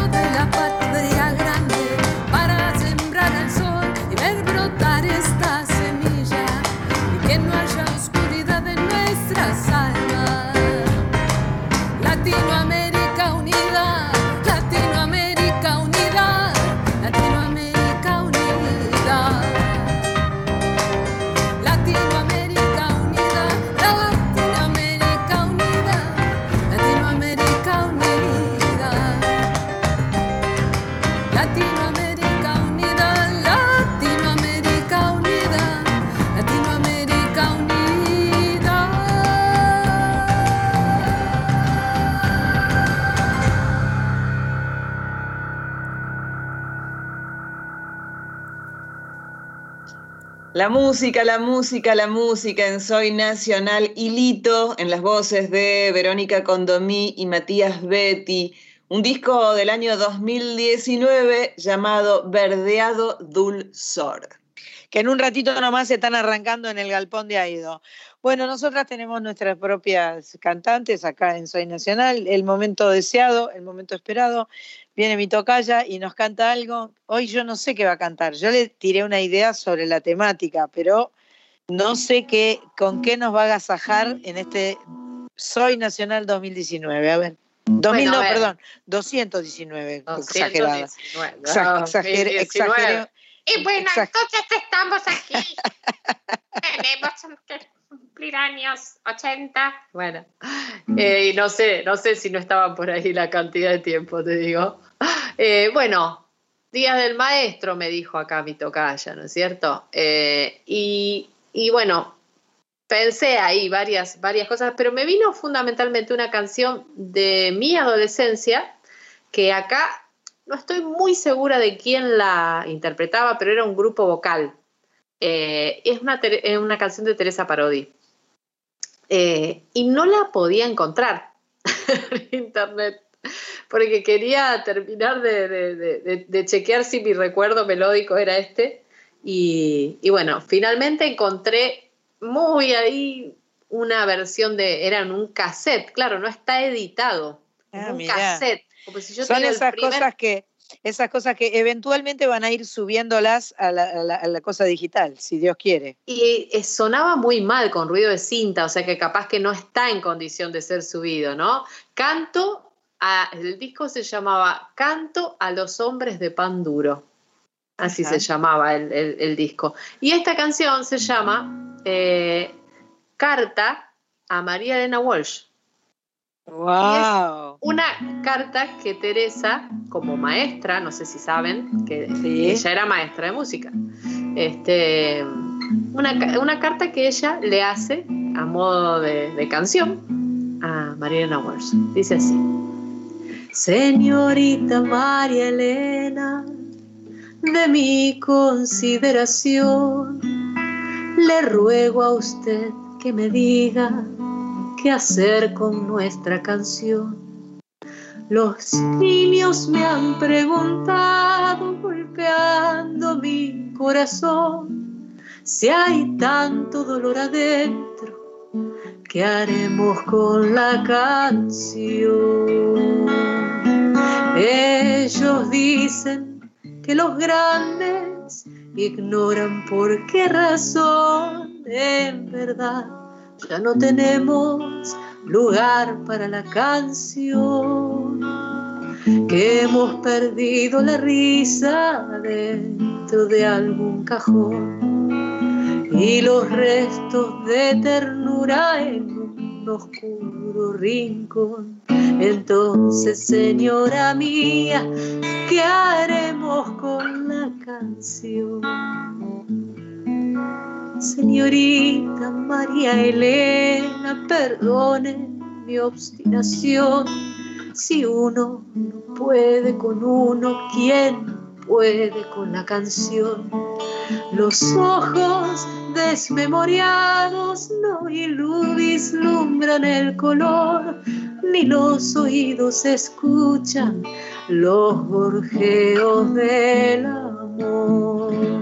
La música, la música, la música en Soy Nacional Hilito, en las voces de Verónica Condomí y Matías Betty, un disco del año 2019 llamado Verdeado Dulzor. que en un ratito nomás se están arrancando en el galpón de Aido. Bueno, nosotras tenemos nuestras propias cantantes acá en Soy Nacional, el momento deseado, el momento esperado. Viene mi tocaya y nos canta algo. Hoy yo no sé qué va a cantar. Yo le tiré una idea sobre la temática, pero no sé qué, con qué nos va a agasajar en este Soy Nacional 2019. A ver. 2000, Bueno, a no, ver. perdón, 219, exagerada. 219, no, Exa- exageré- 2019. exageré- Y bueno, entonces estamos aquí. Tenemos que cumplir años 80. Bueno, eh, y no sé, no sé si no estaban por ahí la cantidad de tiempo, te digo. Eh, bueno, Días del Maestro me dijo acá mi tocaya, ¿no es cierto? Eh, y, y bueno, pensé ahí varias, varias cosas, pero me vino fundamentalmente una canción de mi adolescencia, que acá no estoy muy segura de quién la interpretaba, pero era un grupo vocal. Eh, es, una, una canción de Teresa Parodi. Eh, y no la podía encontrar en internet porque quería terminar de, de- de- de- de chequear si mi recuerdo melódico era este. Y, y bueno, finalmente encontré muy ahí una versión de, era en un cassette, claro, no está editado, Ah, un mirá. cassette. Como si yo Son tuviera el esas primer- cosas que esas cosas que eventualmente van a ir subiéndolas a la, a la- a la cosa digital, si Dios quiere. Y eh, sonaba muy mal con ruido de cinta, o sea que capaz que no está en condición de ser subido, ¿no? Canto, a, el disco se llamaba Canto a los hombres de pan duro. Así Ajá. se llamaba el, el- el disco. Y esta canción se llama eh, Carta a María Elena Walsh. Wow. Una carta que Teresa, como maestra, no sé si saben, que ella era maestra de música. Este, una, una carta que ella le hace a modo de, de canción a Mariana Walsh. Dice así. Señorita María Elena, de mi consideración, le ruego a usted que me diga qué hacer con nuestra canción. Los niños me han preguntado, golpeando mi corazón, si hay tanto dolor adentro, ¿qué haremos con la canción? Ellos dicen que los grandes ignoran por qué razón, en verdad, ya no tenemos lugar para la canción, que hemos perdido la risa dentro de algún cajón y los restos de ternura en un oscuro rincón. Entonces, señora mía, ¿qué haremos con la canción? Señorita María Elena, perdone mi obstinación. Si uno no puede con uno, ¿quién puede con la canción? Los ojos desmemoriados no ilu- vislumbran el color, ni los oídos escuchan los gorjeos del amor.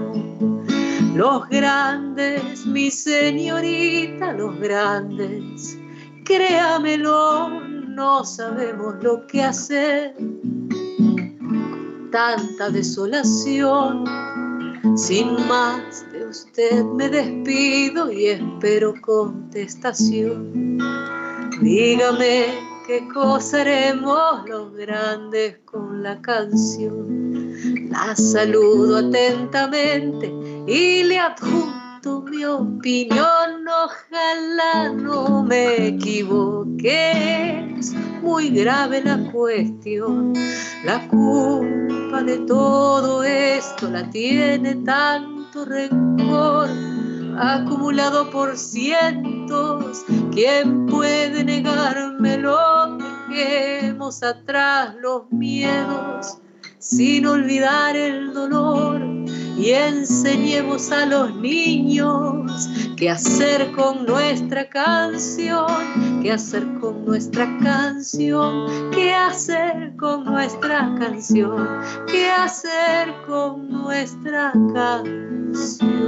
Los grandes, mi señorita, los grandes, créamelo, no sabemos lo que hacer con tanta desolación. Sin más de usted me despido y espero contestación. Dígame qué cosa haremos los grandes con la canción. La saludo atentamente y le adjunto mi opinión. Ojalá no me equivoque, es muy grave la cuestión. La culpa de todo esto la tiene tanto rencor acumulado por cientos. ¿Quién puede negármelo? Dejemos atrás los miedos sin olvidar el dolor. Y enseñemos a los niños qué hacer con nuestra canción, qué hacer con nuestra canción, qué hacer con nuestra canción, qué hacer con nuestra canción.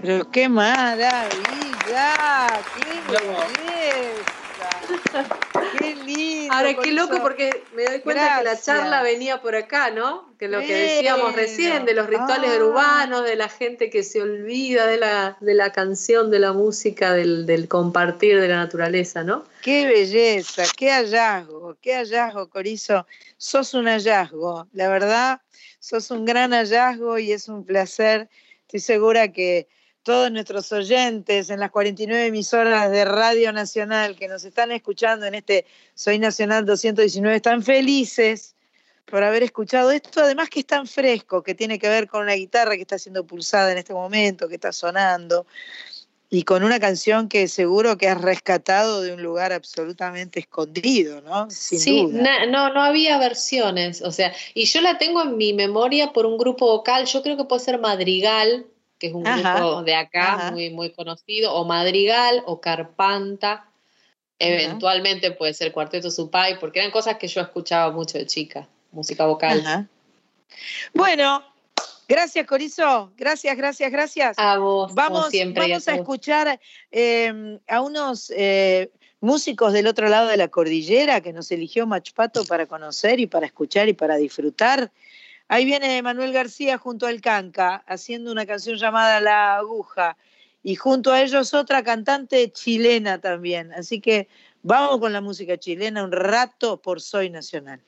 Pero qué maravilla, qué belleza, qué lindo. Ahora, qué loco eso- porque me doy cuenta que la charla venía por acá, ¿no? Que lo que decíamos recién, de los rituales Ah. urbanos, de la gente que se olvida de la, de la canción, de la música, del, del compartir de la naturaleza, ¿no? Qué belleza, qué hallazgo, qué hallazgo, Corizo. Sos un hallazgo, la verdad, sos un gran hallazgo y es un placer. Estoy segura que todos nuestros oyentes en las 49 emisoras de Radio Nacional que nos están escuchando en este Soy Nacional 219 están felices por haber escuchado esto, además que es tan fresco, que tiene que ver con una guitarra que está siendo pulsada en este momento, que está sonando, y con una canción que seguro que has rescatado de un lugar absolutamente escondido, ¿no? Sin sí, duda. no, no había versiones, o sea, y yo la tengo en mi memoria por un grupo vocal, yo creo que puede ser Madrigal, que es un Ajá, grupo de acá ajá. muy, muy conocido, o Madrigal, o Carpanta, eventualmente puede ser Cuarteto Supay, porque eran cosas que yo escuchaba mucho de chica, música vocal. Bueno, gracias Corizo, gracias, gracias, gracias. A vos, como vamos, siempre, y a vamos a escuchar eh, a unos eh, músicos del otro lado de la cordillera que nos eligió Machpato para conocer y para escuchar y para disfrutar. Ahí viene Manuel García junto al Canca haciendo una canción llamada La Aguja y junto a ellos otra cantante chilena también. Así que vamos con la música chilena un rato por Soy Nacional.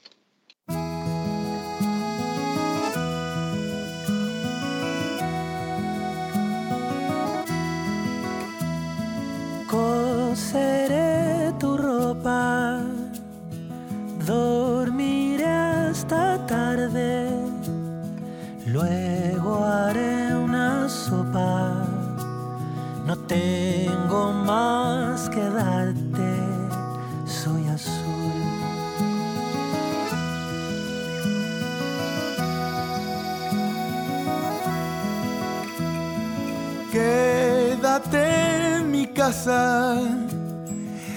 seré tu ropa, dormiré hasta tarde, No tengo más que darte, soy azul. Quédate en mi casa,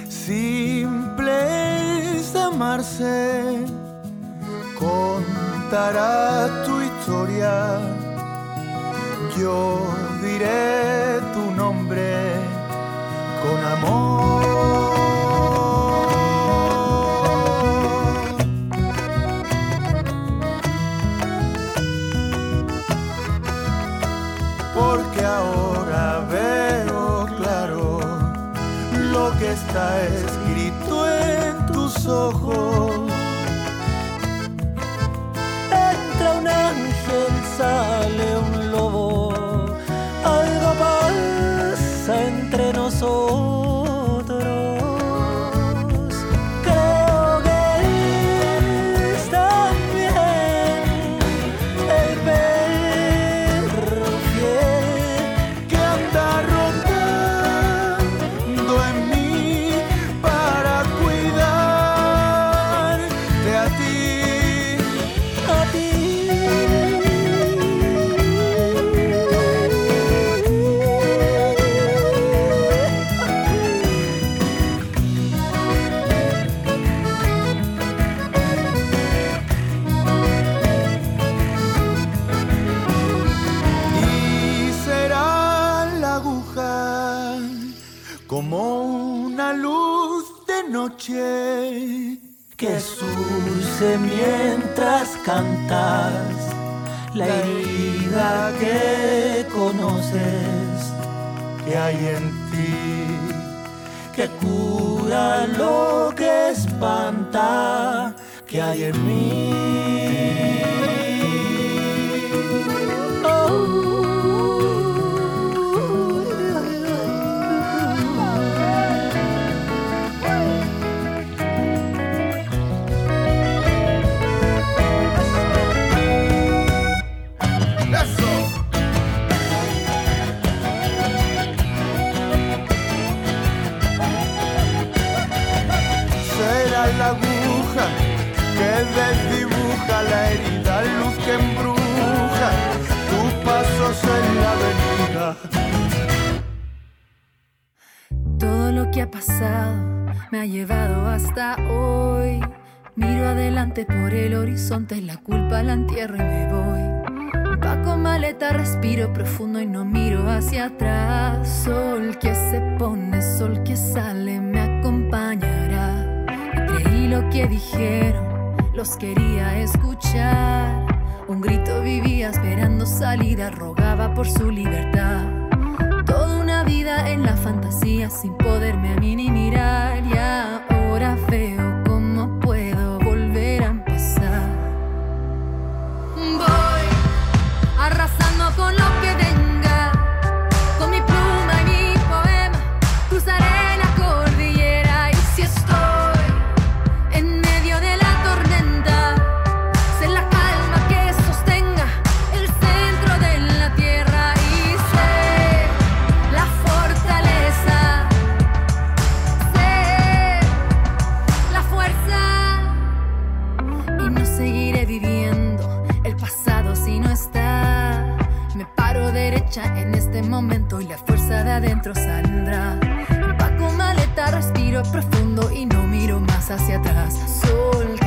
simple es amarse, contará tu historia, yo diré tu nombre con amor. porque ahora veo claro lo que está escrito en tus ojos. Entre hay en ti me ha llevado hasta hoy. Miro adelante por el horizonte, la culpa la entierro y me voy. Paco maleta, respiro profundo y no miro hacia atrás. Sol que se pone, sol que sale, me acompañará. Y creí lo que dijeron, los quería escuchar. Un grito vivía esperando salida, rogaba por su libertad. En la fantasía sin poderme a mí ni mirar. Y ahora veo adentro saldrá. Empaco maleta, respiro profundo y no miro más hacia atrás. Sol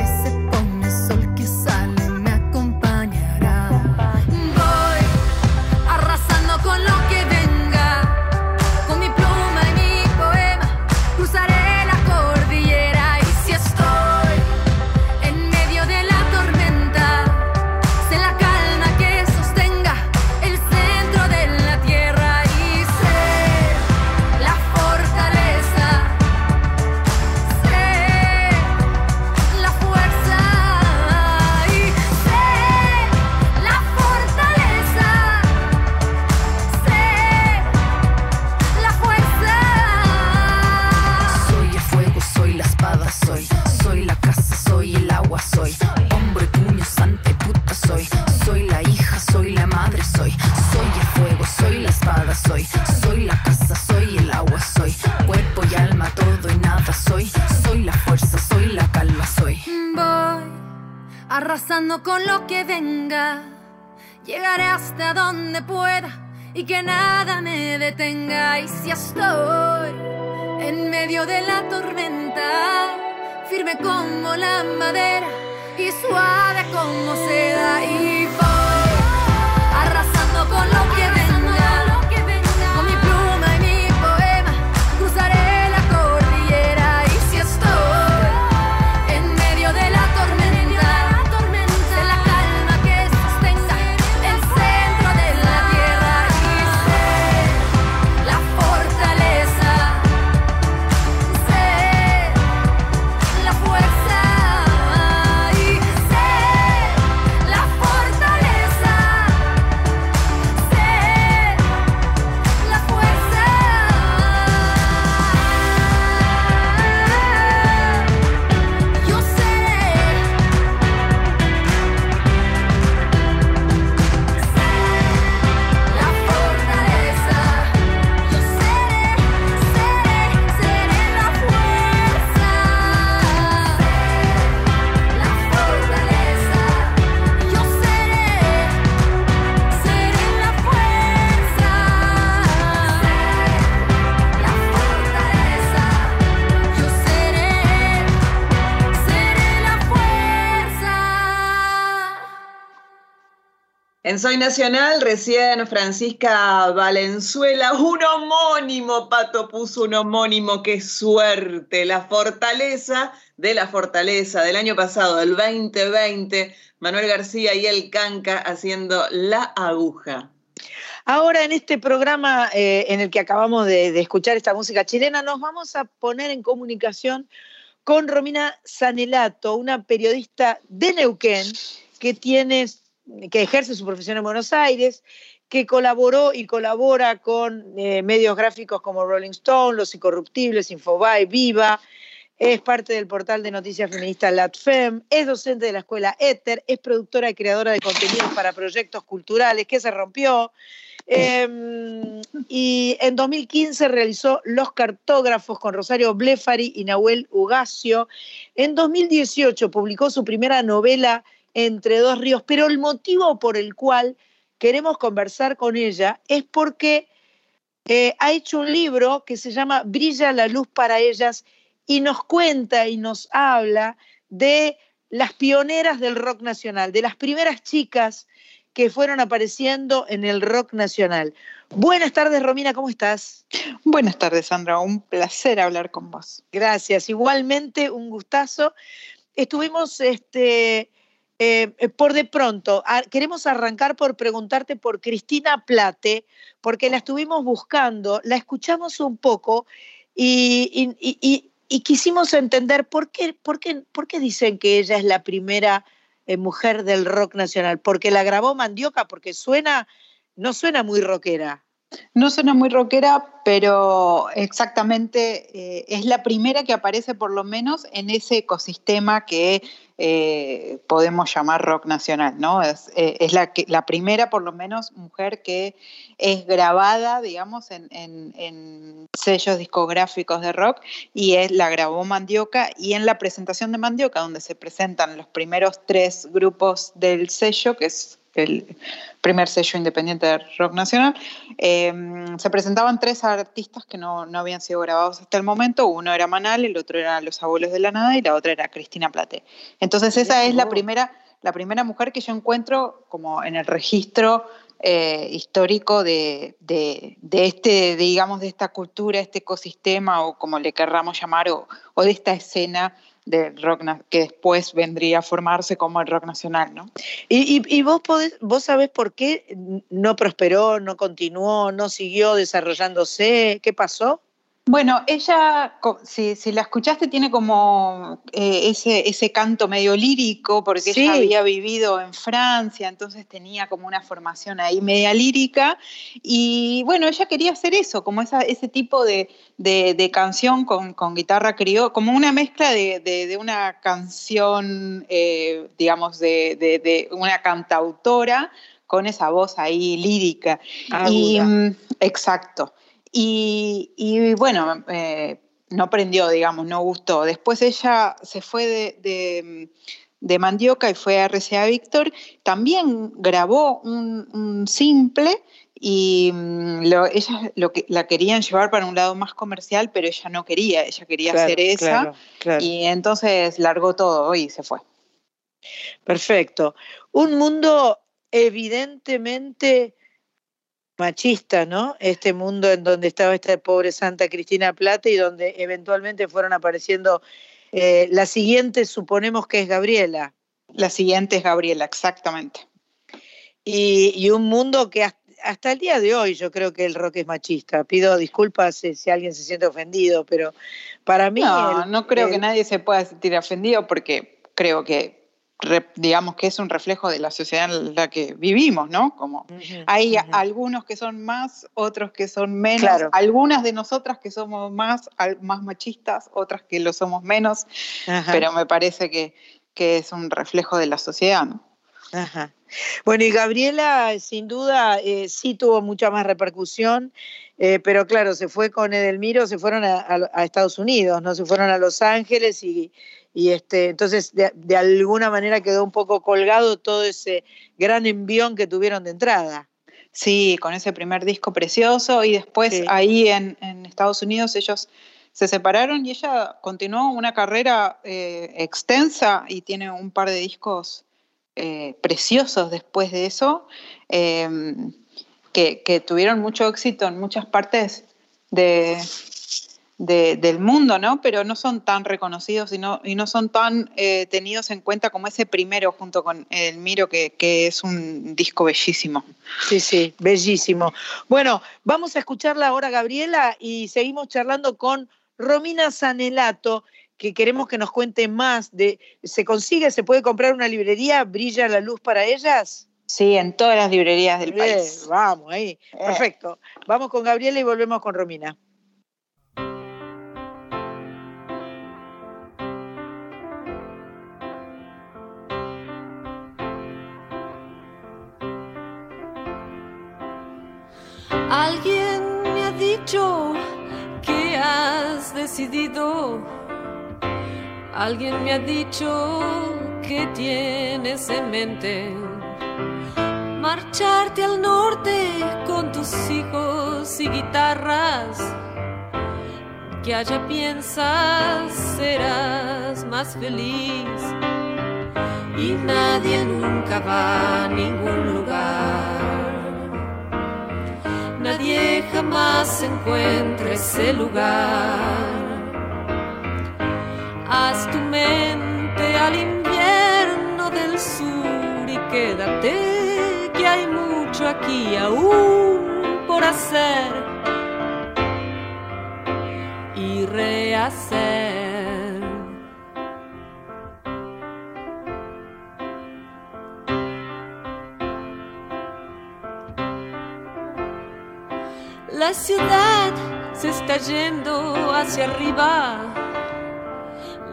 nada soy. Soy la casa, soy el agua, soy cuerpo y alma, todo y nada soy. Soy la fuerza, soy la calma, soy. Voy arrasando con lo que venga. Llegaré hasta donde pueda y que nada me detenga. Y si estoy en medio de la tormenta, firme como la madera y suave como seda. Y voy En Soy Nacional, recién Francisca Valenzuela, un homónimo, Pato puso un homónimo, qué suerte, la fortaleza de la fortaleza del año pasado, del 2020, Manuel García y el Canca haciendo la aguja. Ahora en este programa eh, en el que acabamos de, de escuchar esta música chilena, nos vamos a poner en comunicación con Romina Sanelato, una periodista de Neuquén que tiene, que ejerce su profesión en Buenos Aires, que colaboró y colabora con eh, medios gráficos como Rolling Stone, Los Incorruptibles, Infobae, Viva, es parte del portal de noticias feministas LatFem, es docente de la escuela Éter, es productora y creadora de contenidos para proyectos culturales, que se rompió. Eh, y en 2015 realizó Los Cartógrafos con Rosario Blefari y Nahuel Ugacio. En 2018 publicó su primera novela Entre dos ríos, pero el motivo por el cual queremos conversar con ella es porque eh, ha hecho un libro que se llama Brilla la luz para ellas y nos cuenta y nos habla de las pioneras del rock nacional, de las primeras chicas que fueron apareciendo en el rock nacional. Buenas tardes, Romina, ¿cómo estás? Buenas tardes, Sandra. Un placer hablar con vos. Gracias. Igualmente, un gustazo. Estuvimos, este, eh, por de pronto, queremos arrancar por preguntarte por Cristina Plate, porque la estuvimos buscando, la escuchamos un poco y quisimos entender por qué, por, qué, por qué dicen que ella es la primera eh, mujer del rock nacional. Porque la grabó Mandioca, porque suena, no suena muy rockera. No suena muy rockera, pero exactamente eh, es la primera que aparece por lo menos en ese ecosistema que eh, podemos llamar rock nacional, ¿no? Es, eh, es la, que, la primera, por lo menos, mujer que es grabada, digamos, en, en- en sellos discográficos de rock y es, la grabó Mandioca y en la presentación de Mandioca, donde se presentan los primeros tres grupos del sello, que es el primer sello independiente de rock nacional, eh, se presentaban tres artistas que no, no habían sido grabados hasta el momento. Uno era Manal, el otro era Los Abuelos de la Nada y la otra era Cristina Plate. Entonces esa es la primera, la primera mujer que yo encuentro como en el registro eh, histórico de, de- de este, digamos, de esta cultura, este ecosistema o como le querramos llamar, o, o de esta escena del rock que después vendría a formarse como el rock nacional, ¿no? ¿Y, y- y vos, podés, vos sabés por qué no prosperó, no continuó, no siguió desarrollándose? ¿Qué pasó? Bueno, ella, si, si la escuchaste, tiene como eh, ese, ese canto medio lírico, porque Sí. ella había vivido en Francia, entonces tenía como una formación ahí media lírica. Y bueno, ella quería hacer eso, como esa, ese tipo de, de- de canción con, con guitarra criolla, como una mezcla de, de- de una canción, eh, digamos, de, de- de una cantautora con esa voz ahí lírica. Aguda. Y, mm, exacto. Y, y bueno, eh, no prendió, digamos, no gustó. Después ella se fue de, de, de Mandioca y fue a RCA Víctor. También grabó un, un simple y mm, lo, ella lo que, la querían llevar para un lado más comercial, pero ella no quería, ella quería Claro, hacer esa. claro, claro. Y entonces largó todo y se fue. Perfecto. Un mundo evidentemente machista, ¿no? Este mundo en donde estaba esta pobre Santa Cristina Plata y donde eventualmente fueron apareciendo eh, la siguiente, suponemos que es Gabriela. La siguiente es Gabriela, exactamente. Y, y un mundo que hasta, hasta el día de hoy yo creo que el rock es machista. Pido disculpas si, si alguien se siente ofendido, pero para mí... No, el- no creo que nadie se pueda sentir ofendido porque creo que digamos que es un reflejo de la sociedad en la que vivimos, ¿no? Como hay algunos que son más, otros que son menos, Claro. algunas de nosotras que somos más, más machistas, otras que lo somos menos, Ajá. pero me parece que, que es un reflejo de la sociedad, ¿no? Ajá. Bueno, y Gabriela, sin duda, eh, sí tuvo mucha más repercusión, eh, pero claro, se fue con Edelmiro, se fueron a, a- a Estados Unidos, ¿no? Se fueron a Los Ángeles y, y este, entonces de, de alguna manera quedó un poco colgado todo ese gran envión que tuvieron de entrada. Sí, con ese primer disco precioso y después Sí. ahí en, en Estados Unidos ellos se separaron y ella continuó una carrera eh, extensa y tiene un par de discos eh, preciosos después de eso, eh, que, que tuvieron mucho éxito en muchas partes de, de- del mundo, ¿no? Pero no son tan reconocidos y no, y no son tan eh, tenidos en cuenta como ese primero junto con El Miro, que, que es un disco bellísimo. Sí, sí, bellísimo. Bueno, vamos a escucharla ahora, Gabriela, y seguimos charlando con Romina Sanelato, que queremos que nos cuente más de, ¿se consigue, se puede comprar una librería, brilla la luz para ellas? Sí, en todas las librerías del Eh, país. vamos, ahí. Perfecto. Vamos con Gabriela y volvemos con Romina. Alguien me ha dicho que has decidido. Alguien me ha dicho que tienes en mente marcharte al norte con tus hijos y guitarras. Que allá piensas serás más feliz y nadie nunca va a ningún lugar. Jamás encuentra ese lugar. Haz tu mente al invierno del sur y quédate que hay mucho aquí aún por hacer y rehacer. La ciudad se está yendo hacia arriba.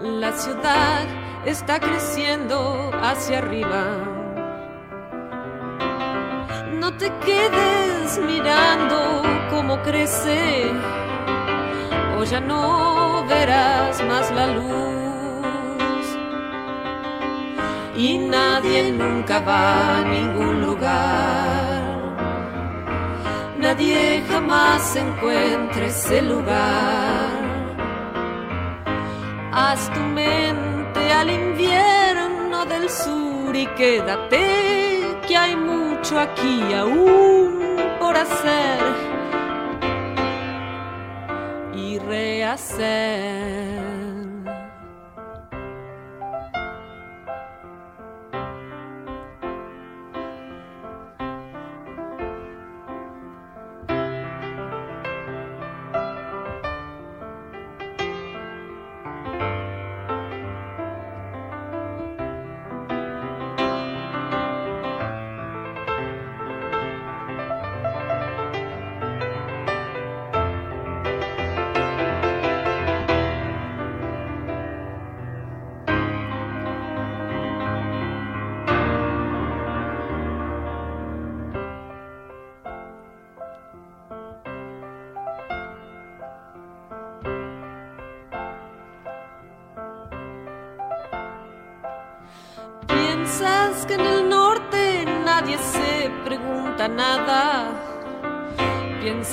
La ciudad está creciendo hacia arriba. No te quedes mirando cómo crece, o ya no verás más la luz. Y nadie nunca va a ningún lugar. Nadie jamás encuentra ese lugar. Haz tu mente al invierno del sur y quédate que hay mucho aquí aún por hacer y rehacer.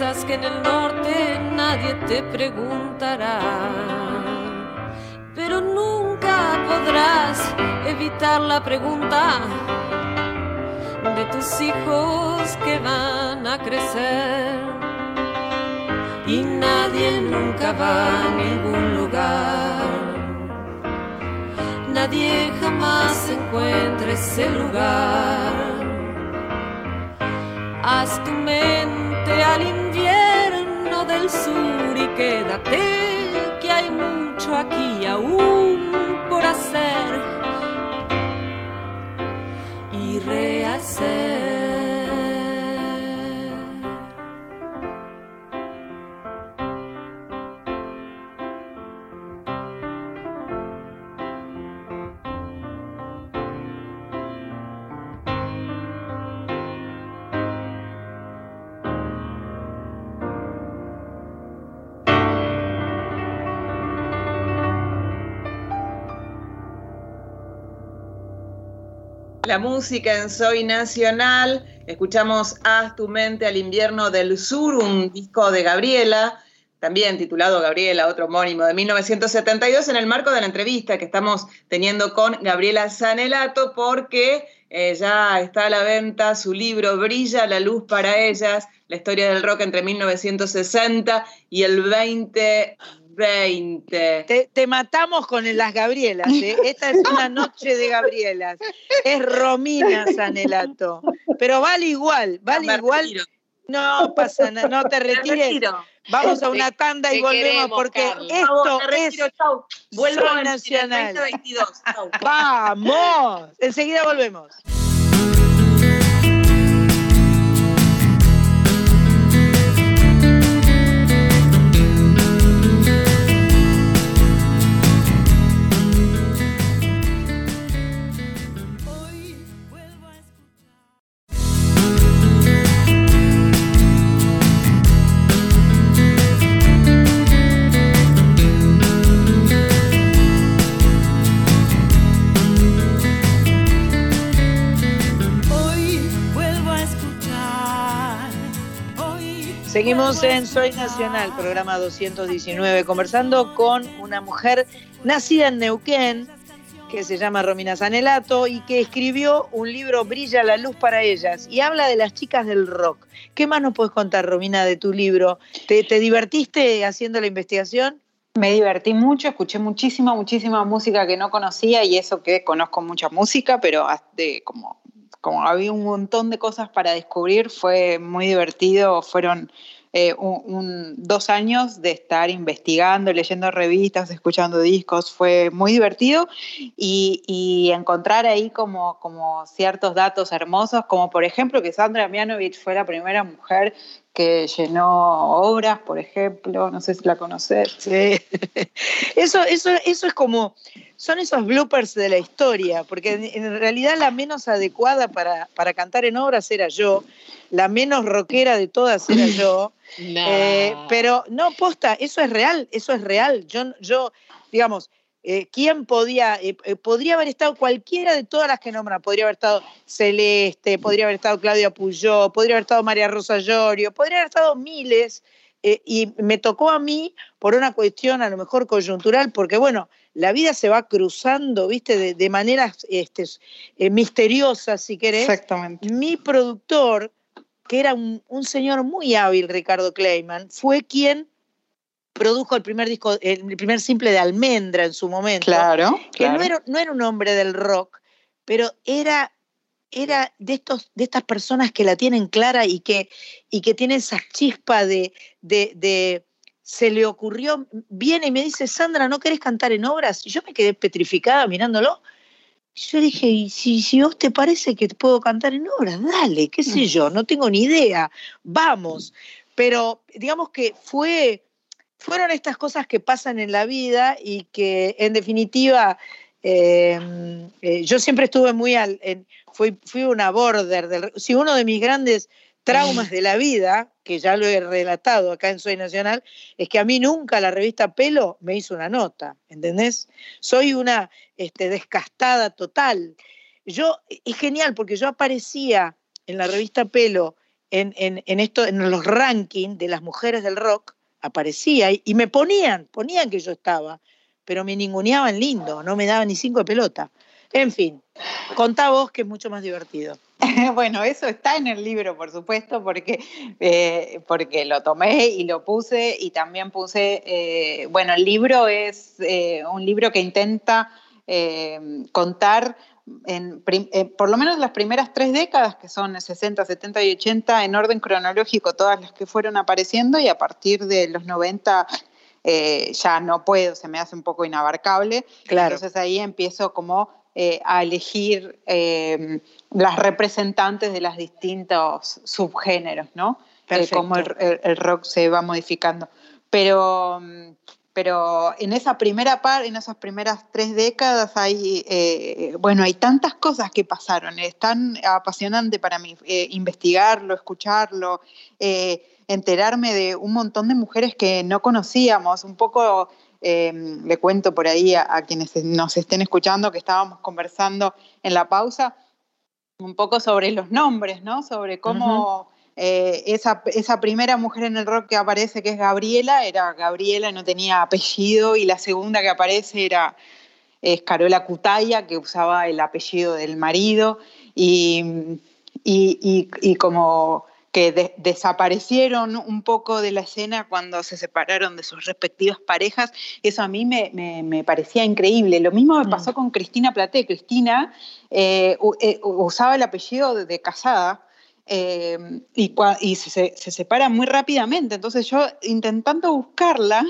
Que en el norte nadie te preguntará, pero nunca podrás evitar la pregunta de tus hijos que van a crecer. Y nadie nunca va a ningún lugar. Nadie jamás encuentra ese lugar. Haz tu mente al sur y quédate que hay mucho aquí aún por hacer y rehacer. La música en Soy Nacional. Escuchamos Haz tu mente al invierno del sur, un disco de Gabriela, también titulado Gabriela, otro homónimo de 1972, en el marco de la entrevista que estamos teniendo con Gabriela Sanelato, porque eh, ya está a la venta su libro Brilla la luz para ellas, la historia del rock entre 1960 y el 2020. Te, te matamos con las Gabrielas, ¿eh? Esta es una noche de Gabrielas. Es Romina Sanelato. Pero vale igual, vale igual. retiro. No pasa nada, no te retires. Vamos a una tanda y volvemos queremos, porque esto retiro, es chau. Vuelvo Nacional. 2022. Chau. ¡Vamos! Enseguida volvemos. Seguimos en Soy Nacional, programa 219, conversando con una mujer nacida en Neuquén, que se llama Romina Sanelato y que escribió un libro Brilla la luz para ellas y habla de las chicas del rock. ¿Qué más nos puedes contar, Romina, de tu libro? ¿Te, te divertiste haciendo la investigación? Me divertí mucho, escuché muchísima, muchísima música que no conocía y eso que conozco mucha música, pero de- como, como había un montón de cosas para descubrir, fue muy divertido. Fueron eh, un- dos años de estar investigando, leyendo revistas, escuchando discos, fue muy divertido y, y encontrar ahí como, como ciertos datos hermosos, como por ejemplo que Sandra Mianovich fue la primera mujer que llenó obras, por ejemplo, no sé si la conoces. Sí. Eso, eso, eso es como, son esos bloopers de la historia, porque en, realidad la menos adecuada para, para cantar en obras era yo, la menos rockera de todas era yo. No. Eh, pero no, posta, eso es real, eso es real. Yo, yo digamos, eh, ¿quién podía, eh, eh, podría haber estado cualquiera de todas las que nombran? Podría haber estado Celeste, podría haber estado Claudia Puyó, podría haber estado María Rosa Llorio, podría haber estado miles, eh, y me tocó a mí por una cuestión a lo mejor coyuntural, porque bueno, la vida se va cruzando, viste, de, de maneras este, misteriosas, si querés. Exactamente. Mi productor, que era un, un señor muy hábil, Ricardo Kleiman, fue quien produjo el primer disco, el primer simple de Almendra en su momento. Claro, Que claro. no era, no era un hombre del rock, pero era, era de, estos, de estas personas que la tienen clara y que, y que tienen esa chispa de, de, de- se le ocurrió, viene y me dice, Sandra, ¿no querés cantar en obras? Y yo me quedé petrificada mirándolo. Y Yo dije, y si, si vos te parece que puedo cantar en obras, dale, qué sé yo, no tengo ni idea, vamos. Pero digamos que fue, fueron estas cosas que pasan en la vida y que en definitiva eh, eh, yo siempre estuve muy al, fui una border del, si uno de mis grandes traumas de la vida, que ya lo he relatado acá en Soy Nacional, es que a mí nunca la revista Pelo me hizo una nota, ¿entendés? Soy una este, descastada total. Yo, es genial porque yo aparecía en la revista Pelo, en, en, en esto, en los rankings de las mujeres del rock, aparecía y, me ponían, ponían que yo estaba, pero me ninguneaban lindo, no me daban ni cinco de pelota. En fin, contá vos que es mucho más divertido. bueno, eso está en el libro, por supuesto, porque, eh, porque lo tomé y lo puse y también puse, eh, bueno, el libro es eh, un libro que intenta contar en eh, por lo menos las primeras tres décadas, que son 60, 70 y 80, en orden cronológico, todas las que fueron apareciendo y a partir de los 90 eh, ya no puedo, se me hace un poco inabarcable. Claro. Entonces ahí empiezo como eh, a elegir eh, las representantes de los distintos subgéneros, ¿no? Eh, Perfecto. cómo el, el- el rock se va modificando. Pero, mm, pero en esa primera parte, en esas primeras tres décadas, hay, eh, bueno, hay tantas cosas que pasaron. Es tan apasionante para mí eh, investigarlo, escucharlo, eh, enterarme de un montón de mujeres que no conocíamos. Un poco eh, le cuento por ahí a quienes nos estén escuchando que estábamos conversando en la pausa un poco sobre los nombres, ¿no? Sobre cómo eh, esa, esa primera mujer en el rock que aparece, que es Gabriela, era Gabriela, no tenía apellido, y la segunda que aparece era es Carola Cutaya, que usaba el apellido del marido, y, y- y- y como que de- desaparecieron un poco de la escena cuando se separaron de sus respectivas parejas, eso a mí me, me- me parecía increíble. Lo mismo me pasó con Cristina Platé. Cristina eh, eh, usaba el apellido de, de casada, eh, y, se, se- se separa muy rápidamente. Entonces yo intentando buscarla,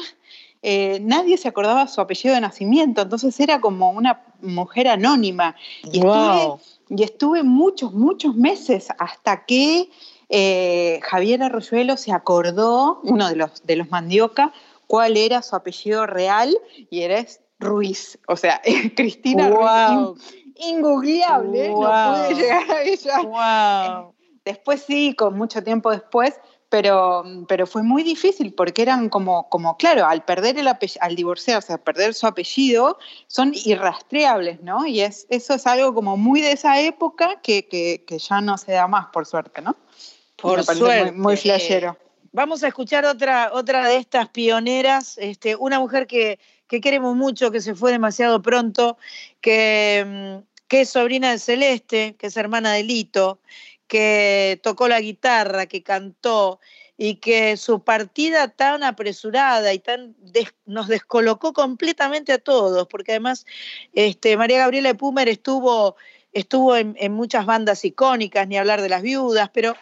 eh, nadie se acordaba su apellido de nacimiento, entonces era como una mujer anónima. Y, Wow. estuve, y estuve muchos, muchos meses hasta que eh, Javier Arroyuelo se acordó, uno de los, de los mandioca, cuál era su apellido real y era Ruiz. O sea, Cristina Wow. Ruiz. in- Ingoogleable, no Wow. pude llegar a ella. Después sí, con mucho tiempo después, pero, pero fue muy difícil porque eran como, como claro, al perder el al divorciarse, al perder su apellido, son irrastreables, ¿no? Y es, eso es algo como muy de esa época que, que, que ya no se da más, por suerte, ¿no? Por suerte. Muy, muy flashero. Vamos a escuchar otra, otra de estas pioneras, este, una mujer que, que queremos mucho, que se fue demasiado pronto, que, mm, que es sobrina de Celeste, que es hermana de Lito, que tocó la guitarra, que cantó y que su partida tan apresurada y tan nos descolocó completamente a todos, porque además este, María Gabriela Pumer estuvo, estuvo en, en muchas bandas icónicas, ni hablar de las viudas, pero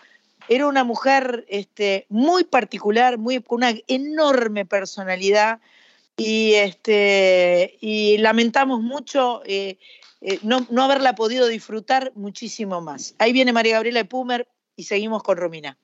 era una mujer este, muy particular, muy, con una enorme personalidad y, este, y lamentamos mucho eh, eh, no, no haberla podido disfrutar muchísimo más. Ahí viene María Gabriela Pumer y seguimos con Romina.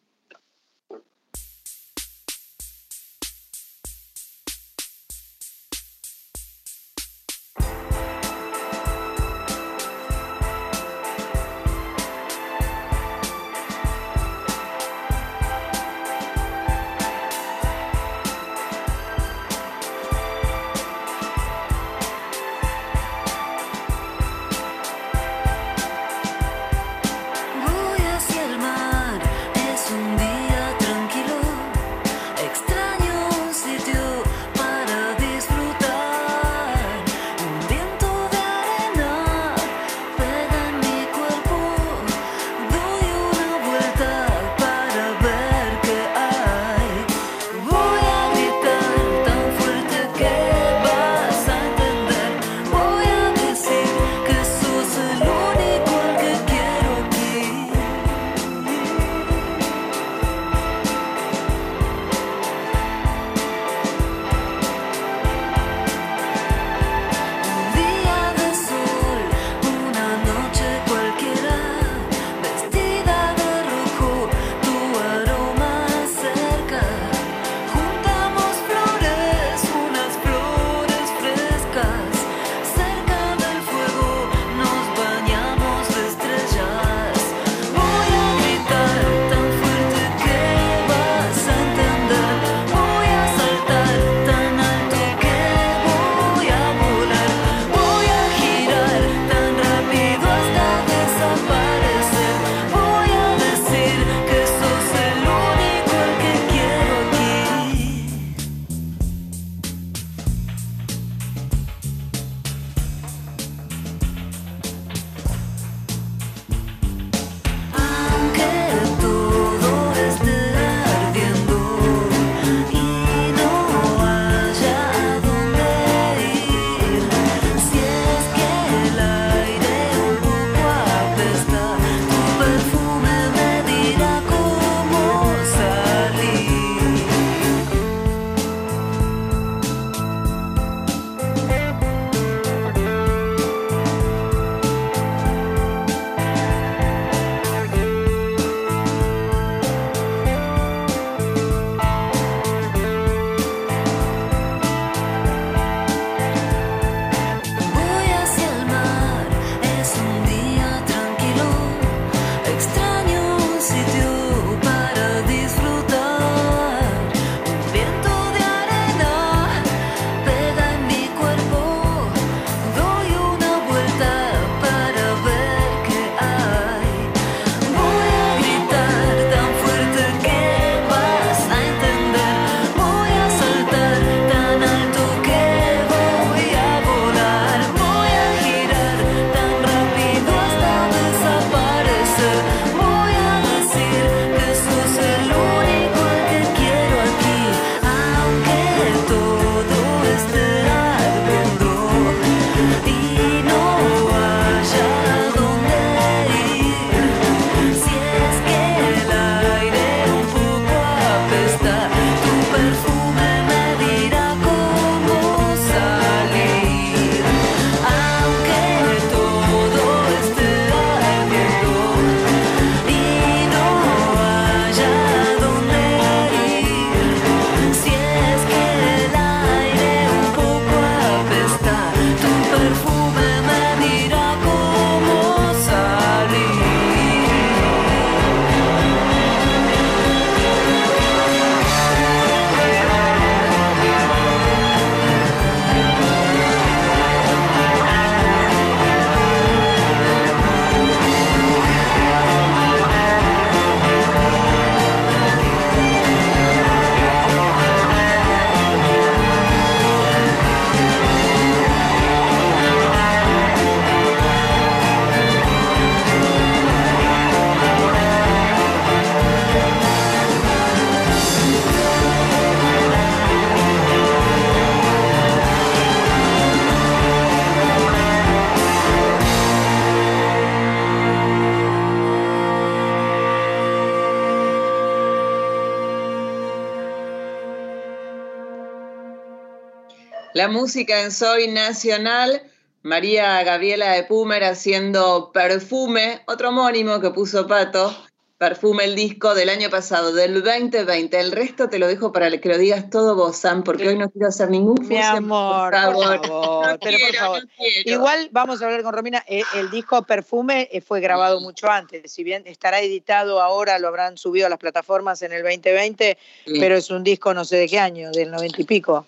La música en Soy Nacional, María Gabriela de Pumer haciendo Perfume, otro homónimo que puso Pato, Perfume el disco del año pasado, del 2020. El resto te lo dejo para que lo digas todo vos, Sam, porque hoy no quiero hacer ningún Mi amor, por favor, No pero por quiero, favor. no quiero. Igual vamos a hablar con Romina. eh, El disco Perfume eh, fue grabado mucho antes. Si bien estará editado ahora, lo habrán subido a las plataformas en el 2020, Sí. pero es un disco no sé de qué año, del 90 y pico.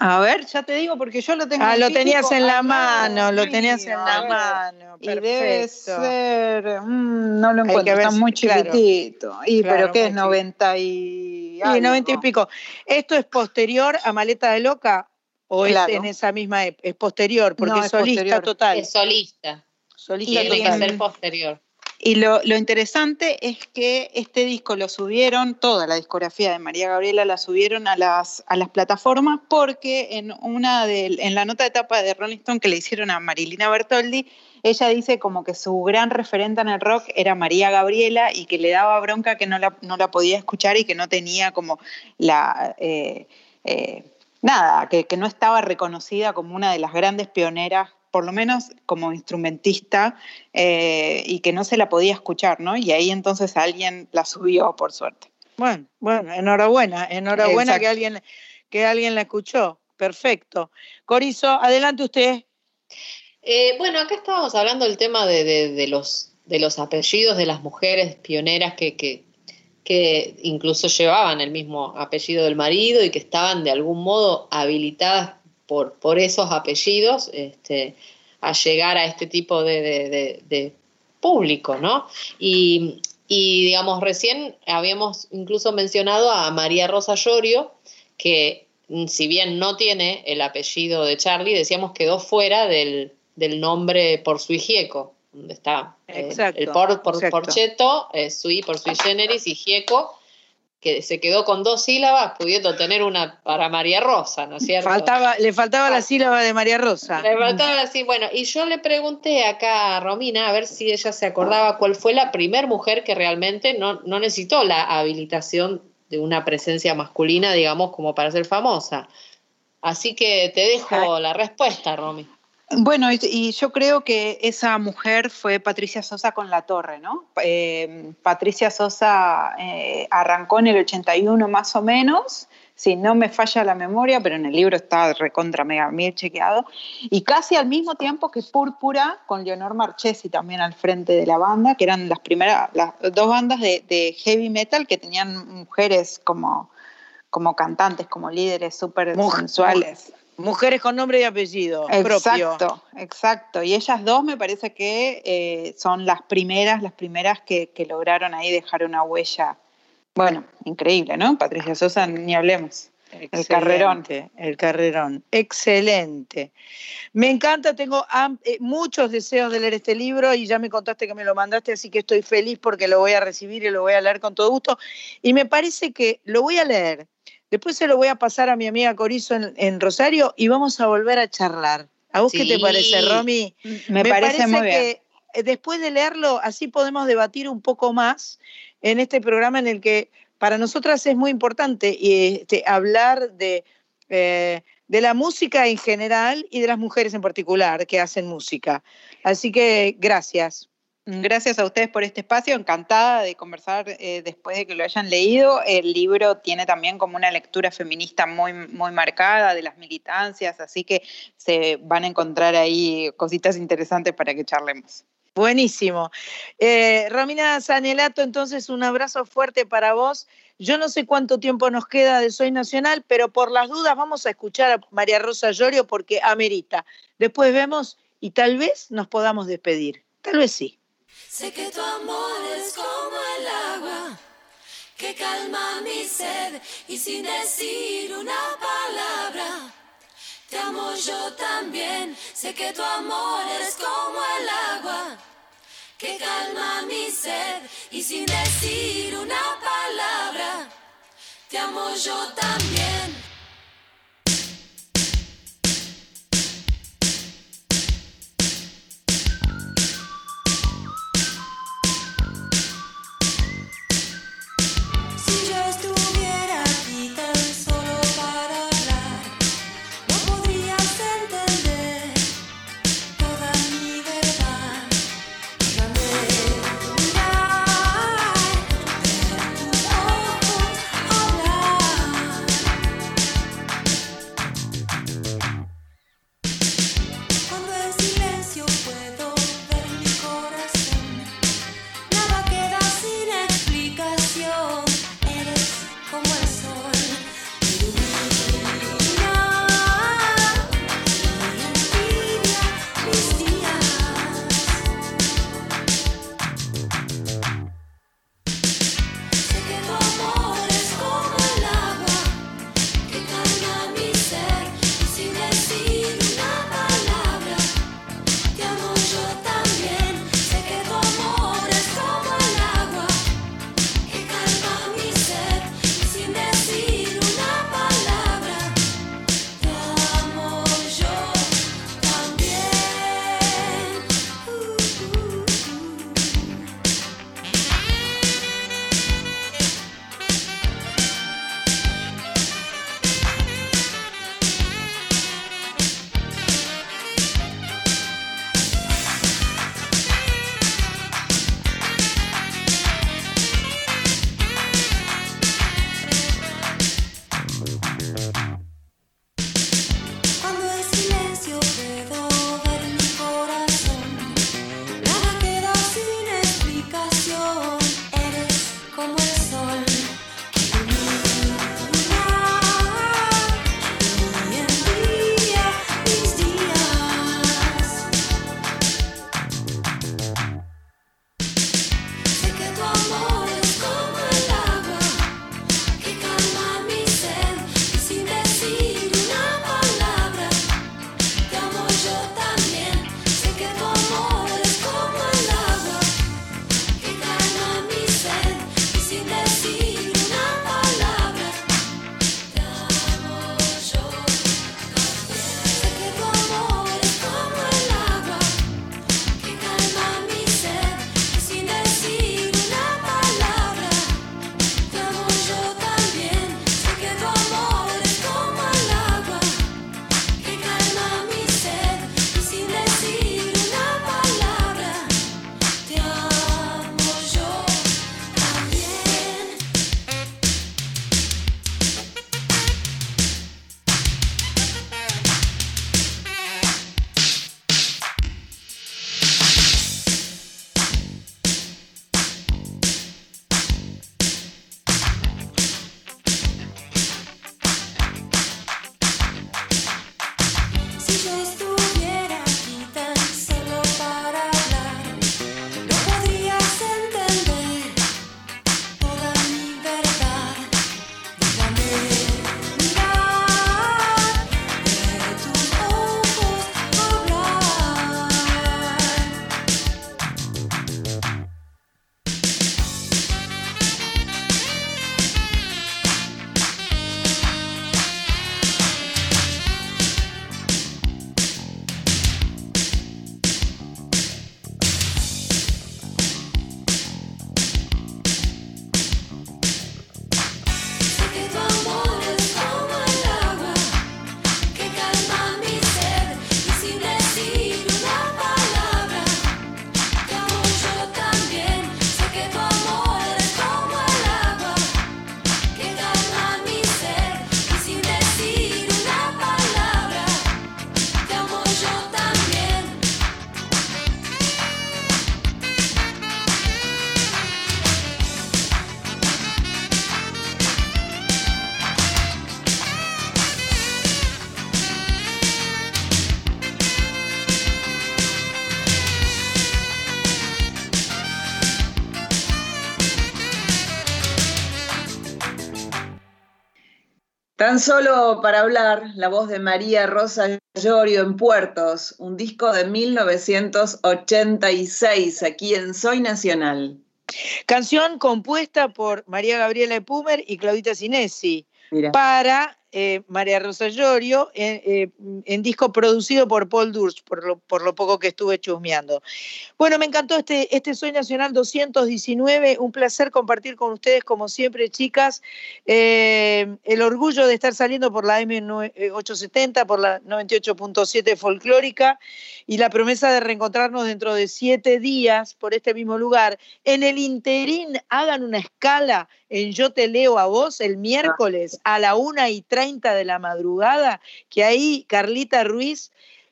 A ver, ya te digo, porque yo lo tengo Ah, lo físico tenías en la mano, lo tenías en la mano. Y debe perfecto. ser, mm, no lo Hay que encuentro, ver está muy claro. chiquitito. Y Claro, pero qué es muy 90 y Sí, 90 y pico. ¿Esto es posterior a Maleta de Loca o Claro. es en esa misma ep- Es posterior, porque No, es solista posterior. total. Es solista. Solista Tiene que ser posterior. Y lo, interesante es que este disco lo subieron, toda la discografía de María Gabriela la subieron a las, a las plataformas porque en, una de, en la nota de etapa de Rolling Stone que le hicieron a Marilina Bertoldi, ella dice como que su gran referente en el rock era María Gabriela y que le daba bronca que no la, no la podía escuchar y que no tenía como la... eh, eh, nada, que, que no estaba reconocida como una de las grandes pioneras, por lo menos como instrumentista, eh, y que no se la podía escuchar, ¿no? Y ahí entonces alguien la subió, por suerte. Bueno, bueno, enhorabuena, enhorabuena Exacto. que alguien, que alguien la escuchó. Perfecto. Corizo, adelante usted. Eh, bueno, acá estábamos hablando del tema de, de- de los, de los apellidos de las mujeres pioneras que, que, que incluso llevaban el mismo apellido del marido y que estaban de algún modo habilitadas por, por esos apellidos este, a llegar a este tipo de, de- de- de público, ¿no? Y, y, digamos, recién habíamos incluso mencionado a María Rosa Llorio, que mm, si bien no tiene el apellido de Charlie, decíamos quedó fuera del, del nombre por sui gieco, donde está eh, el por, por, exacto. porcheto, eh, sui por sui generis y gieco, que se quedó con dos sílabas, pudiendo tener una para María Rosa, ¿no es cierto? Faltaba, le faltaba la sílaba de María Rosa. Le faltaba así, bueno, y yo le pregunté acá a Romina a ver si ella se acordaba cuál fue la primer mujer que realmente no, no necesitó la habilitación de una presencia masculina, digamos, como para ser famosa. Así que te dejo la respuesta, Romy. Bueno, y, y yo creo que esa mujer fue Patricia Sosa con La Torre, ¿no? Eh, Patricia Sosa eh, arrancó en el 81 más o menos, si no me falla la memoria, pero en el libro está recontra mega mil chequeado, y casi al mismo tiempo que Púrpura con Leonor Marchesi también al frente de la banda, que eran las primeras, las dos bandas de, de heavy metal que tenían mujeres como, como cantantes, como líderes súper sensuales. Mujeres con nombre y apellido propio. Exacto, exacto. Y ellas dos me parece que eh, son las primeras, las primeras que, que lograron ahí dejar una huella. Bueno, increíble, ¿no? Patricia Sosa, ni hablemos. El carrerón. El carrerón. Excelente. Me encanta, tengo eh, muchos deseos de leer este libro y ya me contaste que me lo mandaste, así que estoy feliz porque lo voy a recibir y lo voy a leer con todo gusto. Y me parece que lo voy a leer. Después se lo voy a pasar a mi amiga Corizo en, en Rosario y vamos a volver a charlar. ¿A vos qué te parece, Romy? Me parece muy bien. que eh, después de leerlo, así podemos debatir un poco más en este programa en el que para nosotras es muy importante este, hablar de, eh, de la música en general y de las mujeres en particular que hacen música. Así que gracias. Gracias a ustedes por este espacio, encantada de conversar eh, después de que lo hayan leído. El libro tiene también como una lectura feminista muy, muy marcada de las militancias, así que se van a encontrar ahí cositas interesantes para que charlemos. Buenísimo. Eh, Romina Sanelato, entonces un abrazo fuerte para vos. Yo no sé cuánto tiempo nos queda de Soy Nacional, pero por las dudas vamos a escuchar a María Rosa Llorio porque amerita. Después vemos y tal vez nos podamos despedir. Tal vez sí. Sé que tu amor es como el agua que calma mi sed y sin decir una palabra. Te amo yo también, sé que tu amor es como el agua que calma mi sed y sin decir una palabra. Te amo yo también. Tan solo para hablar, la voz de María Rosa Llorio en Puertos, un disco de 1986 aquí en Soy Nacional. Canción compuesta por María Gabriela Epumer y Claudita Sinesi Mira. para eh, María Rosa Llorio en, eh, en disco producido por Paul Durst, por lo, por lo poco que estuve chusmeando. Bueno, me encantó este, este Soy Nacional 219, un placer compartir con ustedes, como siempre, chicas, eh, el orgullo de estar saliendo por la M870, por la 98.7 folclórica y la promesa de reencontrarnos dentro de siete días por este mismo lugar. En el interín, hagan una escala en Yo Te Leo a Vos el miércoles a la una y 30 de la madrugada, que ahí Carlita Ruiz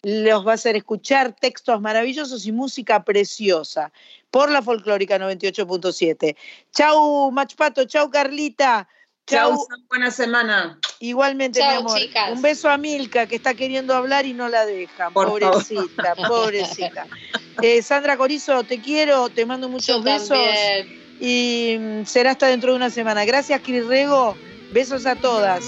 los va a hacer escuchar textos maravillosos y música preciosa por la folclórica 98.7. Chau, Machpato, chau, Carlita. Chau, buena semana. Igualmente, mi Chau, amor. chicas. Un beso a Milka, que está queriendo hablar y no la dejan. Por pobrecita, pobrecita. Eh, Sandra Corizo, te quiero, te mando muchos Yo besos. también. Y mm, será hasta dentro de una semana. Gracias, Cris Rego. Besos a todas.